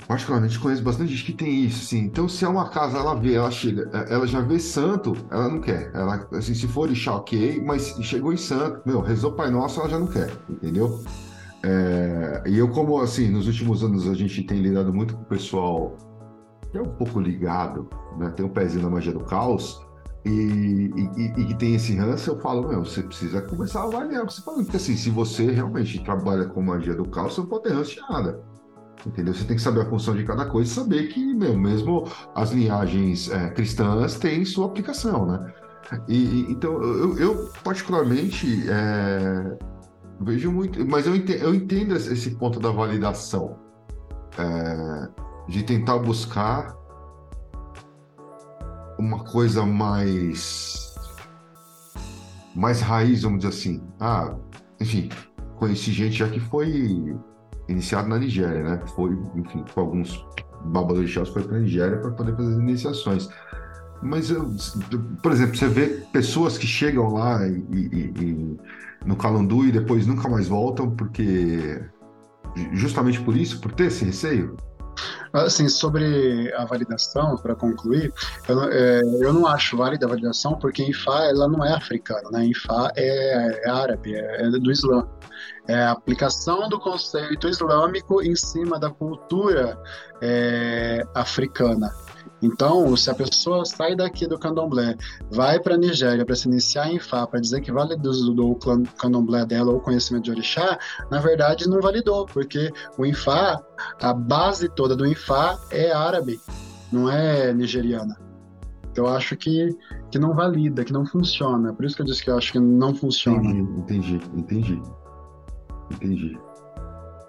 particularmente conheço bastante gente que tem isso, assim. Então, se é uma casa, ela vê, ela chega, é, ela já vê santo, ela não quer. Ela, assim, se for orixá, ok, mas chegou em santo, meu, rezou Pai Nosso, ela já não quer, entendeu? É, e eu, como, assim, nos últimos anos a gente tem lidado muito com o pessoal que é um pouco ligado, né? Tem um pezinho na magia do caos, e, que tem esse ranço, eu falo, meu, você precisa começar a avaliar o que você fala. Porque assim, se você realmente trabalha com magia do caos, você não pode ter ranço de nada. Entendeu? Você tem que saber a função de cada coisa e saber que, meu, mesmo as linhagens é, cristãs têm sua aplicação, né? E, então, eu, eu particularmente é, vejo muito, mas eu entendo, eu entendo, esse ponto da validação, é, de tentar buscar uma coisa mais mais raiz, vamos dizer assim. Ah, enfim, conheci gente já que foi iniciado na Nigéria, né? Foi, enfim, com alguns babadores foi para a Nigéria para poder fazer iniciações. Mas, eu, por exemplo, você vê pessoas que chegam lá e, e, e, no Calundu e depois nunca mais voltam, porque justamente por isso, por ter esse receio? Assim, sobre a validação, para concluir, eu, é, eu, não acho válida a validação porque Ifá ela não é africana, né? Ifá é, é árabe, é, é do Islã é a aplicação do conceito islâmico em cima da cultura é, africana. Então, se a pessoa sai daqui do candomblé, vai para a Nigéria para se iniciar em Fá, para dizer que validou o candomblé dela ou o conhecimento de orixá, na verdade não validou, porque o Infá, a base toda do Infá é árabe, não é nigeriana. Eu acho que, que não valida, que não funciona. Por isso que eu disse que eu acho que não funciona. Entendi, entendi, entendi. Entendi.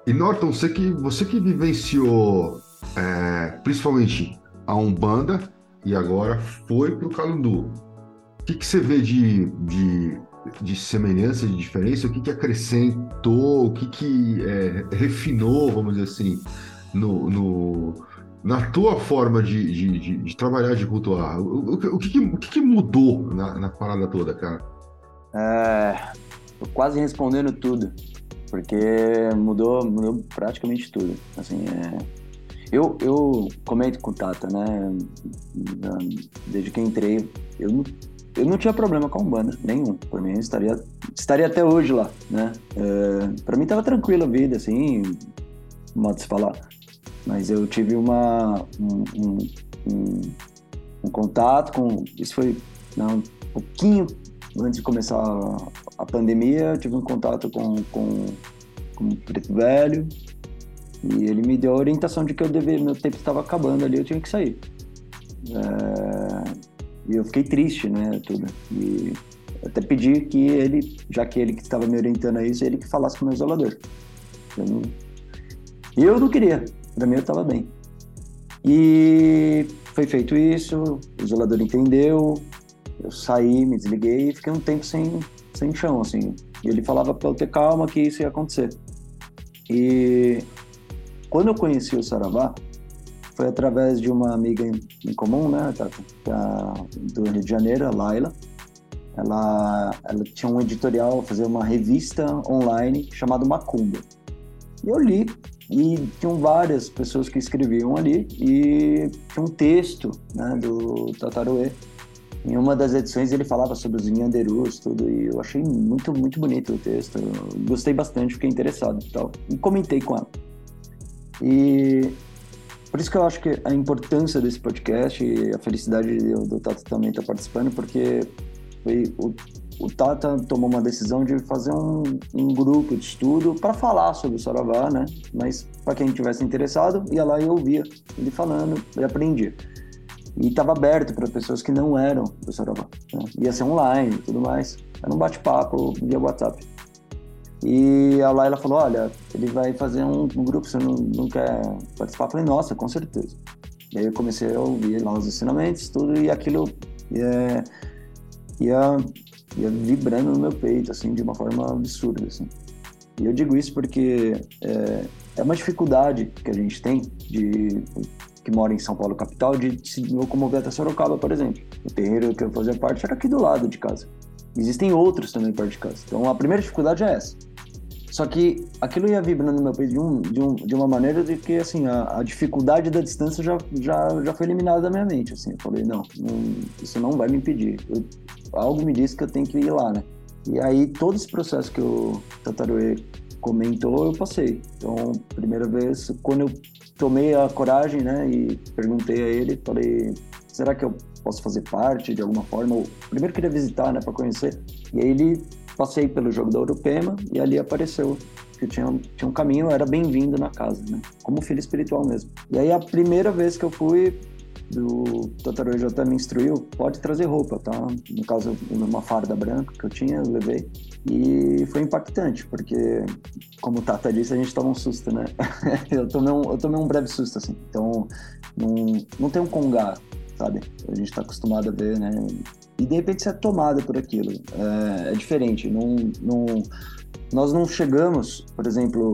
E Norton, você que, você que vivenciou é, principalmente a Umbanda e agora foi para o Calundu, o que, que você vê de, de, de semelhança, de diferença? O que, que acrescentou? O que, que é, refinou, vamos dizer assim, no, no, na tua forma de, de, de, de trabalhar, de cultuar? O, o, o, que, o que, mudou na, na parada toda, cara? É, quase respondendo tudo porque mudou, mudou praticamente tudo. Assim, é... eu, eu comento com o Tata, né? Desde que entrei, eu não, eu não tinha problema com a Umbanda, nenhum. Por mim, estaria, estaria até hoje lá, né? É... Para mim, tava tranquila a vida, assim, modo de se falar. Mas eu tive uma, um, um, um, um contato com. Isso foi não, um pouquinho antes de começar a pandemia, tive um contato com, com, com Preto Velho e ele me deu a orientação de que eu devia, meu tempo estava acabando ali, eu tinha que sair. É, e eu fiquei triste, né, tudo. E até pedi que ele, já que ele que estava me orientando a isso, ele que falasse com o meu isolador. Eu não... Eu não queria, para mim eu estava bem. E foi feito isso, o isolador entendeu, eu saí, me desliguei e fiquei um tempo sem, sem chão, assim. Ele falava para eu ter calma que isso ia acontecer. E quando eu conheci o Saravá, foi através de uma amiga em, em comum, né, Tata? do Rio de Janeiro, a Laila. Ela, ela tinha um editorial, fazer uma revista online chamada Macumba. E eu li, e tinham várias pessoas que escreviam ali, e tinha um texto né, do Tataruê. Em uma das edições ele falava sobre os Nhanderus, tudo, e eu achei muito, muito bonito o texto. Eu gostei bastante, fiquei interessado e tal. E comentei com ela. E por isso que eu acho que a importância desse podcast e a felicidade do Tata também estar tá participando, porque foi, o, o Tata tomou uma decisão de fazer um, um grupo de estudo para falar sobre o Saravá, né? Mas para quem tivesse interessado, ia lá e ouvia ele falando e aprendia. E estava aberto para pessoas que não eram do Saravá. Né? Ia ser online e tudo mais. Era um bate-papo via WhatsApp. E a Laila falou: Olha, ele vai fazer um, um grupo, você não, não quer participar? Eu falei: Nossa, com certeza. E aí eu comecei a ouvir lá os ensinamentos, tudo, e aquilo ia, ia, ia vibrando no meu peito, assim, de uma forma absurda, assim. E eu digo isso porque é, é uma dificuldade que a gente tem de que mora em São Paulo capital de se locomover até Sorocaba, por exemplo. O terreiro que eu fazia parte era aqui do lado de casa. Existem outros também perto de casa. Então a primeira dificuldade é essa. Só que aquilo ia vibrando no meu peito de, um, de, um, de uma maneira de que, assim, a, a, dificuldade da distância já, já, já foi eliminada da minha mente, assim. Eu falei, não, não isso não vai me impedir. Eu, algo me disse que eu tenho que ir lá, né? E aí, todo esse processo que o Tataruê comentou, eu passei. Então, primeira vez, quando eu tomei a coragem, né, e perguntei a ele, falei, será que eu posso fazer parte de alguma forma? Eu primeiro queria visitar, né, para conhecer. E aí ele passei pelo jogo da Europema e ali apareceu que tinha, tinha um caminho, era bem-vindo na casa, né? Como filho espiritual mesmo. E aí a primeira vez que eu fui, o Totoro já até me instruiu, pode trazer roupa, tá? No caso, uma farda branca que eu tinha, eu levei. E foi impactante, porque, como o Tata disse, a gente toma um susto, né? eu, tomei um, eu tomei um breve susto, assim. Então, não, não tem um congá, sabe? A gente tá acostumado a ver, né? e de repente você é tomada por aquilo. É, é diferente. Não, não, nós não chegamos, por exemplo,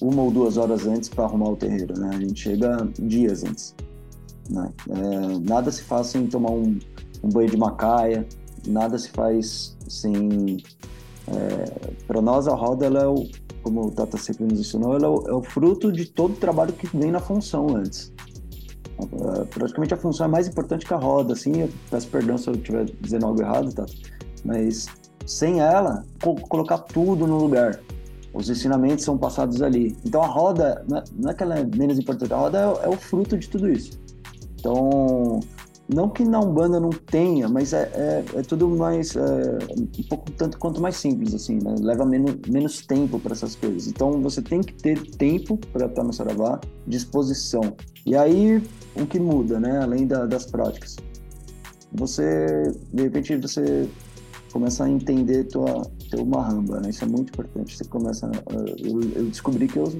uma ou duas horas antes para arrumar o terreiro, né? A gente chega dias antes. Né? É, nada se faz sem tomar um, um, banho de macaia, nada se faz sem. É, para nós, a roda, ela é o, como o Tata sempre nos ensinou, ela é o, é o fruto de todo o trabalho que vem na função antes. Uh, praticamente a função é mais importante que a roda, assim, eu peço perdão se eu estiver dizendo algo errado, tá? Mas sem ela, co colocar tudo no lugar. Os ensinamentos são passados ali. Então a roda, não é, é que ela é menos importante, a roda é, é o fruto de tudo isso. Então, não que na Umbanda não tenha, mas é, é, é tudo mais, é, um pouco tanto quanto mais simples, assim, né? Leva menos, menos tempo para essas coisas. Então você tem que ter tempo para estar no Saravá, disposição. E aí, o que muda, né? Além da, das práticas. Você, de repente, você começa a entender tua, teu marramba, né? Isso é muito importante. Você começa. A, eu, eu, descobri que eu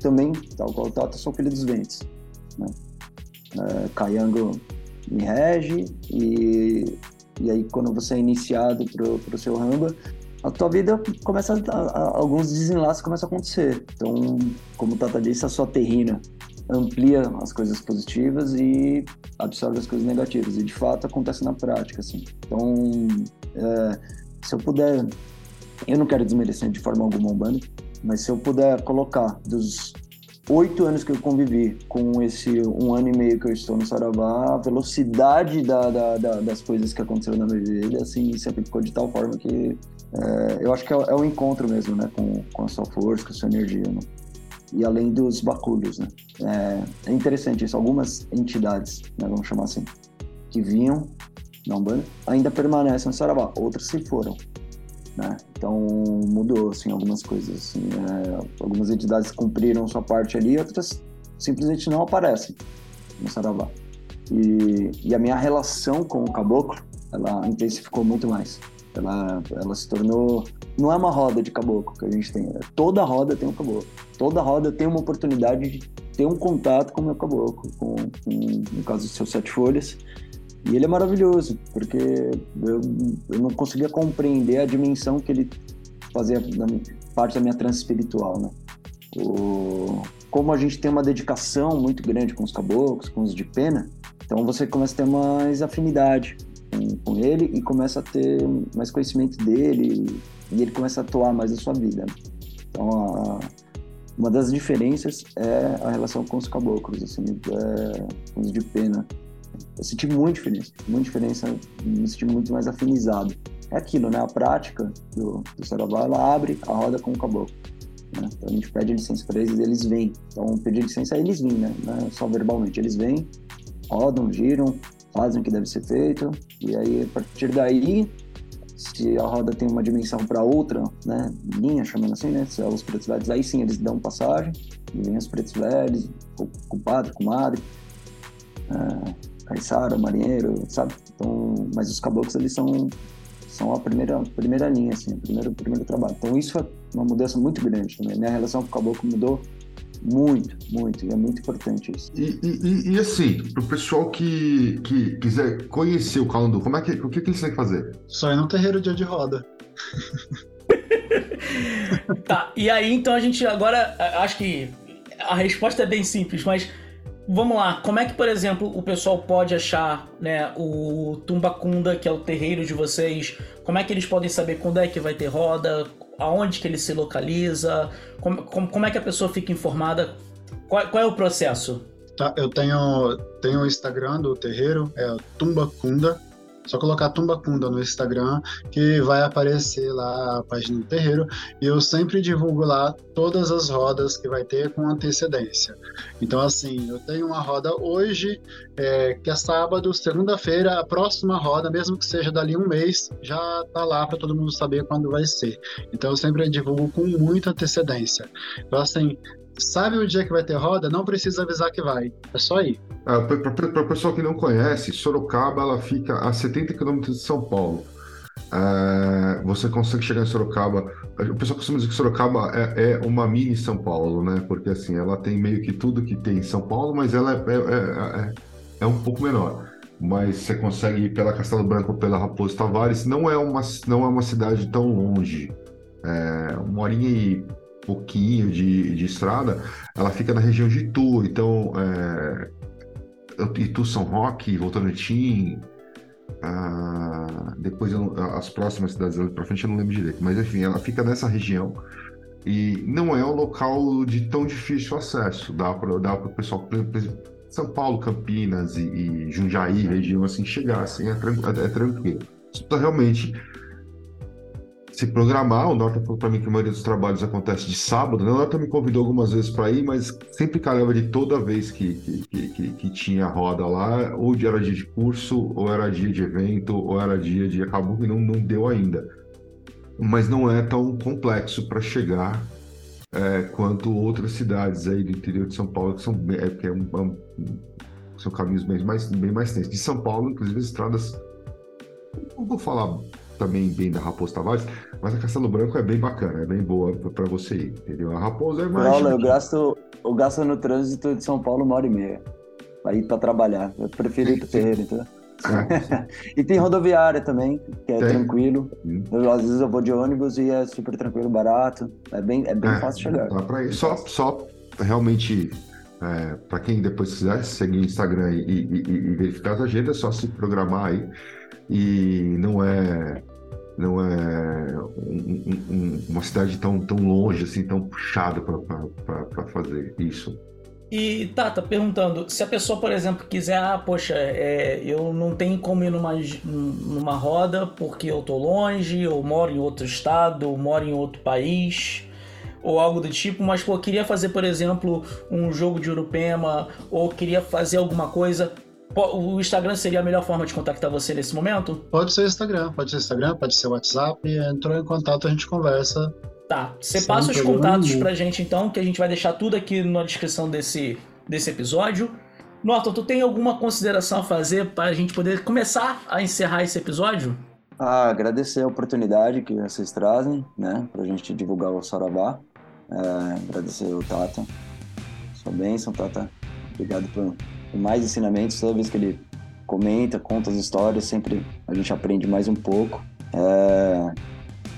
também, tal qual o Tata, sou filho dos ventos. Né? É, Caiango me rege e, e aí quando você é iniciado pro, pro seu ramba, a tua vida começa a, a, alguns desenlaces começam a acontecer. Então, como o Tata disse, a sua terrina amplia as coisas positivas e absorve as coisas negativas. E de fato acontece na prática, assim. Então, é, se eu puder, eu não quero desmerecer de forma alguma o bando, mas se eu puder colocar dos oito anos que eu convivi com esse um ano e meio que eu estou no Saravá, a velocidade da, da, da, das coisas que aconteceram na minha vida, assim, sempre ficou de tal forma que é, eu acho que é, é um encontro mesmo, né, com, com a sua força, com a sua energia, né? E além dos baculhos, né? É, é interessante isso. Algumas entidades, né, vamos chamar assim, que vinham na Umbanda ainda permanecem no Saravá, outras se foram. Né? Então mudou assim, algumas coisas. Assim, é, algumas entidades cumpriram sua parte ali, outras simplesmente não aparecem no Saravá. E, e a minha relação com o caboclo, ela intensificou muito mais. Ela, ela se tornou. Não é uma roda de caboclo que a gente tem. É, toda roda tem um caboclo. Toda roda tem uma oportunidade de ter um contato com o meu caboclo, com, com no caso dos seus sete folhas. E ele é maravilhoso, porque eu, eu não conseguia compreender a dimensão que ele fazia parte da minha trança espiritual, né? O, como a gente tem uma dedicação muito grande com os caboclos, com os de pena, então você começa a ter mais afinidade com, com ele e começa a ter mais conhecimento dele e ele começa a atuar mais na sua vida. Então, a, uma das diferenças é a relação com os caboclos, assim, é, com os de pena. Eu senti muita diferença, muita diferença, me senti muito mais afinizado. É aquilo, né? A prática do, do ela abre a roda com o caboclo. Né? Então a gente pede licença para eles eles vêm. Então pedir licença eles vêm, né? Não é só verbalmente. Eles vêm, rodam, giram, fazem o que deve ser feito. E aí, a partir daí, se a roda tem uma dimensão para outra, né? Linha, chamando assim, né? Se é os pretos velhos, aí sim eles dão passagem. E vem os pretos velhos, com o padre, com a madre. É, caiçara, marinheiro, sabe? Então, mas os caboclos eles são são a primeira primeira linha assim, o primeiro primeiro trabalho. Então isso é uma mudança muito grande também. Minha relação com o caboclo mudou muito, muito, e é muito importante isso. E, e, e assim, para o pessoal que, que quiser conhecer o Calandu, como é que, o que, que eles têm que fazer? Só ir no terreiro dia de roda. tá, e aí então a gente agora, acho que a resposta é bem simples, mas vamos lá, como é que, por exemplo, o pessoal pode achar né, o Tumbacunda, que é o terreiro de vocês? Como é que eles podem saber quando é que vai ter roda? Aonde que ele se localiza? Como, como, como é que a pessoa fica informada? Qual, qual é o processo? Tá, eu tenho, tenho o Instagram do terreiro, é Tumbacunda, só colocar Tumbacunda no Instagram que vai aparecer lá a página do terreiro e eu sempre divulgo lá todas as rodas que vai ter com antecedência. Então assim, eu tenho uma roda hoje, é, que é sábado, segunda-feira, a próxima roda, mesmo que seja dali um mês, já tá lá para todo mundo saber quando vai ser. Então eu sempre divulgo com muita antecedência. Então assim, sabe o dia que vai ter roda, não precisa avisar que vai. É só ir. Ah, Para o pessoal que não conhece, Sorocaba ela fica a 70 quilômetros de São Paulo. É, você consegue chegar em Sorocaba. O pessoal costuma dizer que Sorocaba é, é, uma mini São Paulo, né? Porque assim, ela tem meio que tudo que tem em São Paulo, mas ela é, é, é, é um pouco menor. Mas você consegue ir pela Castelo Branco pela Raposo Tavares. Não é uma, não é uma cidade tão longe. É, uma horinha e pouquinho de, de estrada, ela fica na região de Itu, então é, Itu São Roque, Votorantim, ah, depois eu, as próximas cidades ali para frente eu não lembro direito, mas enfim, ela fica nessa região e não é um local de tão difícil acesso, dá para dá o pessoal, São Paulo, Campinas e, e Jundiaí, região assim, chegar assim, é, é, é tranquilo. Então, realmente se programar. O Norton falou para mim que a maioria dos trabalhos acontece de sábado. Né? O Norton me convidou algumas vezes para ir, mas sempre calhava de toda vez que, que, que, que, tinha roda lá, ou era dia de curso, ou era dia de evento, ou era dia de. Acabou que não, não deu ainda. Mas não é tão complexo para chegar é, quanto outras cidades aí do interior de São Paulo, que são, é, que é um, um, são caminhos bem mais, bem mais tensos. De São Paulo, inclusive, as estradas. Não vou falar também bem da Raposo Tavares, mas a Castelo Branco é bem bacana, é bem boa para você ir, entendeu? A Raposo é mais. Eu gasto, eu gasto no trânsito de São Paulo uma hora e meia ir para trabalhar. Eu prefiro ir para o terreiro, então. e tem rodoviária também, que é tem. tranquilo. Eu, às vezes eu vou de ônibus e é super tranquilo, barato. É bem, é bem é, fácil chegar. Dá pra ir. Só, só realmente, é, para quem depois quiser seguir o Instagram e, e, e, verificar as agendas, é só se programar aí. E não é não é um, um, uma cidade tão, tão longe, assim, tão puxada para fazer isso. E Tata, perguntando, se a pessoa, por exemplo, quiser, ah, poxa, é, eu não tenho como ir numa, numa roda porque eu tô longe, ou moro em outro estado, ou moro em outro país, ou algo do tipo, mas pô, queria fazer, por exemplo, um jogo de Urupema, ou queria fazer alguma coisa, o Instagram seria a melhor forma de contactar você nesse momento? Pode ser o Instagram, pode ser o Instagram, pode ser o WhatsApp. Entrou em contato, a gente conversa. Tá, você passa os contatos nenhum. pra gente então, que a gente vai deixar tudo aqui na descrição desse, desse episódio. Norton, tu tem alguma consideração a fazer para a gente poder começar a encerrar esse episódio? Ah, agradecer a oportunidade que vocês trazem, né, pra gente divulgar o Saravá. É, agradecer o Tata. Sua bênção, Tata. Obrigado por mais ensinamentos. Toda vez que ele comenta, conta as histórias, sempre a gente aprende mais um pouco. É,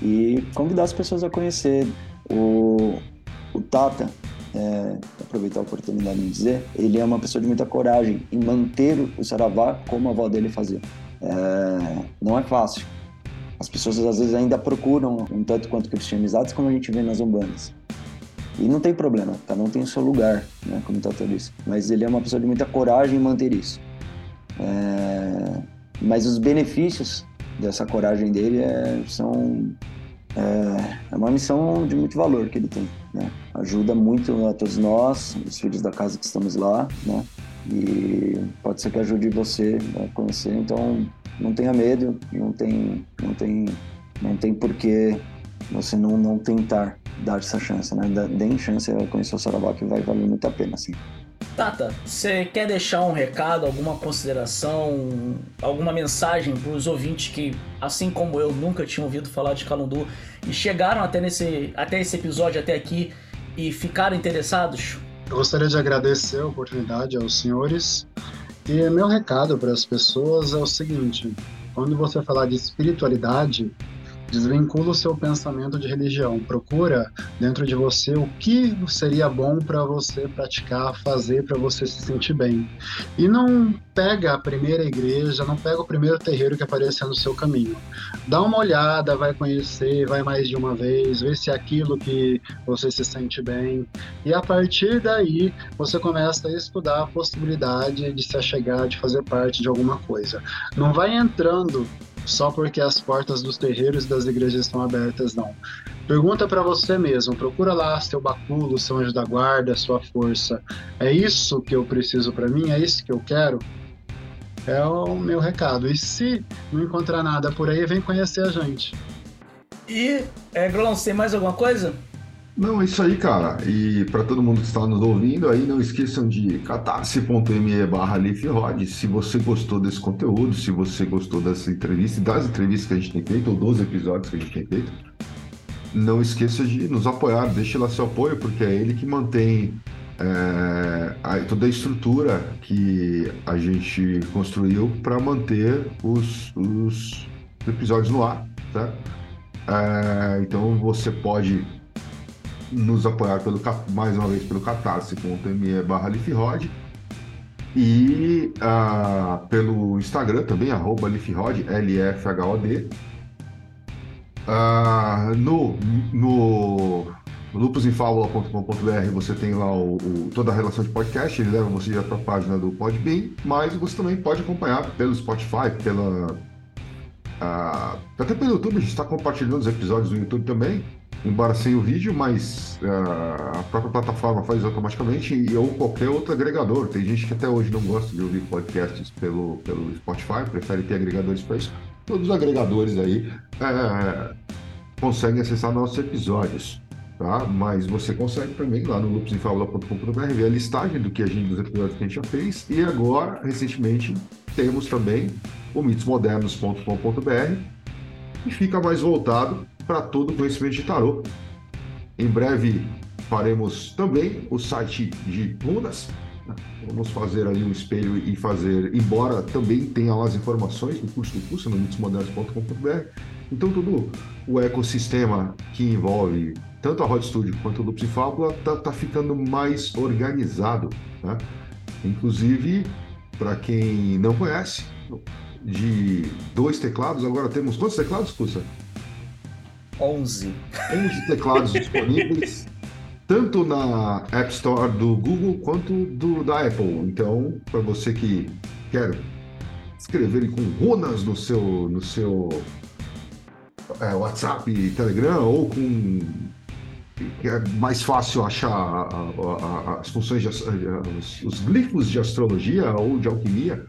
e convidar as pessoas a conhecer o, o Tata. É, aproveitar a oportunidade de dizer, ele é uma pessoa de muita coragem em manter o Saravá como a avó dele fazia. É, não é fácil. As pessoas às vezes ainda procuram um tanto quanto cristianizados como a gente vê nas umbandas. E não tem problema, cada um tem o seu lugar, né, como disse. Mas ele é uma pessoa de muita coragem em manter isso. É, mas os benefícios dessa coragem dele é, são é, é, uma missão de muito valor que ele tem, né? Ajuda muito a todos nós, os filhos da casa que estamos lá, né? E pode ser que ajude você a conhecer, então não tenha medo, não tem, não tem, não tem porquê você não, não tentar dar essa chance, né? Deem chance a conhecer o Saravá que vai valer muito a pena, assim. Tata, você quer deixar um recado, alguma consideração, alguma mensagem para os ouvintes que, assim como eu, nunca tinham ouvido falar de Calundu e chegaram até, nesse, até esse episódio, até aqui e ficaram interessados? Eu gostaria de agradecer a oportunidade aos senhores e meu recado para as pessoas é o seguinte: quando você falar de espiritualidade, Desvincula o seu pensamento de religião. Procura dentro de você o que seria bom para você praticar, fazer para você se sentir bem. E não pega a primeira igreja, não pega o primeiro terreiro que aparecer no seu caminho. Dá uma olhada, vai conhecer, vai mais de uma vez, vê se é aquilo que você se sente bem. E a partir daí, você começa a estudar a possibilidade de se achegar, de fazer parte de alguma coisa. Não vai entrando só porque as portas dos terreiros e das igrejas estão abertas, não. Pergunta para você mesmo, procura lá seu baculo, seu anjo da guarda, sua força. É isso que eu preciso para mim? É isso que eu quero? É o meu recado. E se não encontrar nada por aí, vem conhecer a gente. E, é, tem mais alguma coisa? Não, é isso aí, cara. E para todo mundo que está nos ouvindo aí, não esqueçam de catarse.me barra Se você gostou desse conteúdo, se você gostou dessa entrevista das entrevistas que a gente tem feito, ou dos episódios que a gente tem feito, não esqueça de nos apoiar, deixe lá seu apoio, porque é ele que mantém é, toda a estrutura que a gente construiu para manter os, os episódios no ar, tá? É, então você pode nos apoiar pelo, mais uma vez pelo catarse.me barra e uh, pelo Instagram também, arroba lifrod, L-F-H-O-D. Uh, no, no lupusinfábula.com.br você tem lá o, o, toda a relação de podcast, ele leva você para a página do Podbean, mas você também pode acompanhar pelo Spotify, pela. Uh, até pelo YouTube, a gente está compartilhando os episódios no YouTube também embora sem o vídeo, mas uh, a própria plataforma faz automaticamente e, ou qualquer outro agregador. Tem gente que até hoje não gosta de ouvir podcasts pelo, pelo Spotify, prefere ter agregadores para isso. Todos os agregadores aí uh, conseguem acessar nossos episódios. Tá? Mas você consegue também lá no loopsinfabula.com.br ver a listagem do que a gente, dos episódios que a gente já fez. E agora, recentemente, temos também o mitosmodernos.com.br e fica mais voltado para todo o conhecimento de tarô. Em breve faremos também o site de runas. Né? Vamos fazer ali um espelho e fazer, embora também tenha lá as informações do curso do curso no mitosmodernos.com.br. Então todo o ecossistema que envolve tanto a Rod Studio quanto o Lupus e Fábula está tá ficando mais organizado. Né? Inclusive, para quem não conhece, de dois teclados, agora temos quantos teclados, Cussa? 11. 11 teclados disponíveis, tanto na App Store do Google quanto do, da Apple. Então, para você que quer escrever com runas no seu, no seu é, WhatsApp, Telegram ou com é mais fácil achar a, a, a, as funções, de, os glifos de astrologia ou de alquimia,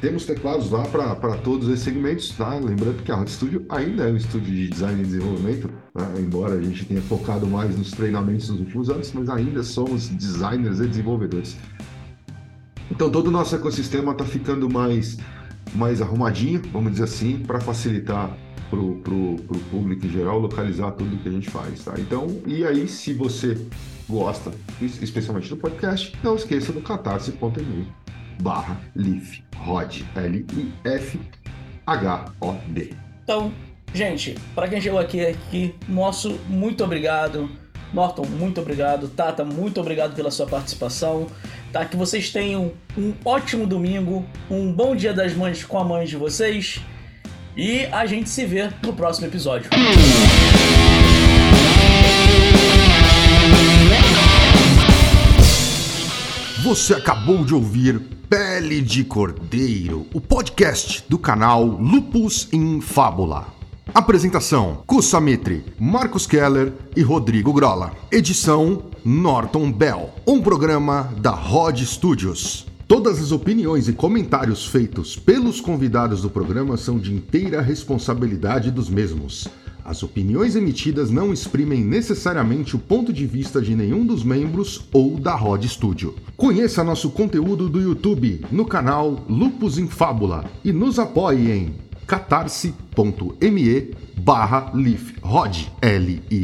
Temos teclados lá para todos esses segmentos, tá? Lembrando que a Hot Studio ainda é um estúdio de design e desenvolvimento, né? embora a gente tenha focado mais nos treinamentos nos últimos anos, mas ainda somos designers e desenvolvedores. Então todo o nosso ecossistema está ficando mais, mais arrumadinho, vamos dizer assim, para facilitar para o público em geral localizar tudo que a gente faz, tá? Então, e aí se você gosta, especialmente do podcast, não esqueça do catarse.me barra LIFHOD, L-I-F-H-O-D. Então, gente, para quem chegou aqui, aqui, nosso muito obrigado. Norton, muito obrigado. Tata, muito obrigado pela sua participação. Tá? Que vocês tenham um ótimo domingo, um bom dia das mães com a mãe de vocês. E a gente se vê no próximo episódio. Você acabou de ouvir Pele de Cordeiro, o podcast do canal Lupus em Fábula. Apresentação: Kussamitri, Marcos Keller e Rodrigo Grola. Edição: Norton Bell. Um programa da Rod Studios. Todas as opiniões e comentários feitos pelos convidados do programa são de inteira responsabilidade dos mesmos. As opiniões emitidas não exprimem necessariamente o ponto de vista de nenhum dos membros ou da Rod Studio. Conheça nosso conteúdo do YouTube no canal Lupus em Fábula e nos apoie em catarse.me barra lifhod L-I-F-H-O-D.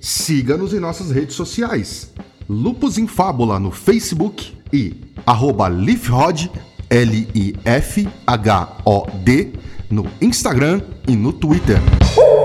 Siga-nos em nossas redes sociais. Lupus em Fábula no Facebook e arroba lifhod L-I-F-H-O-D no Instagram e no Twitter. Uh!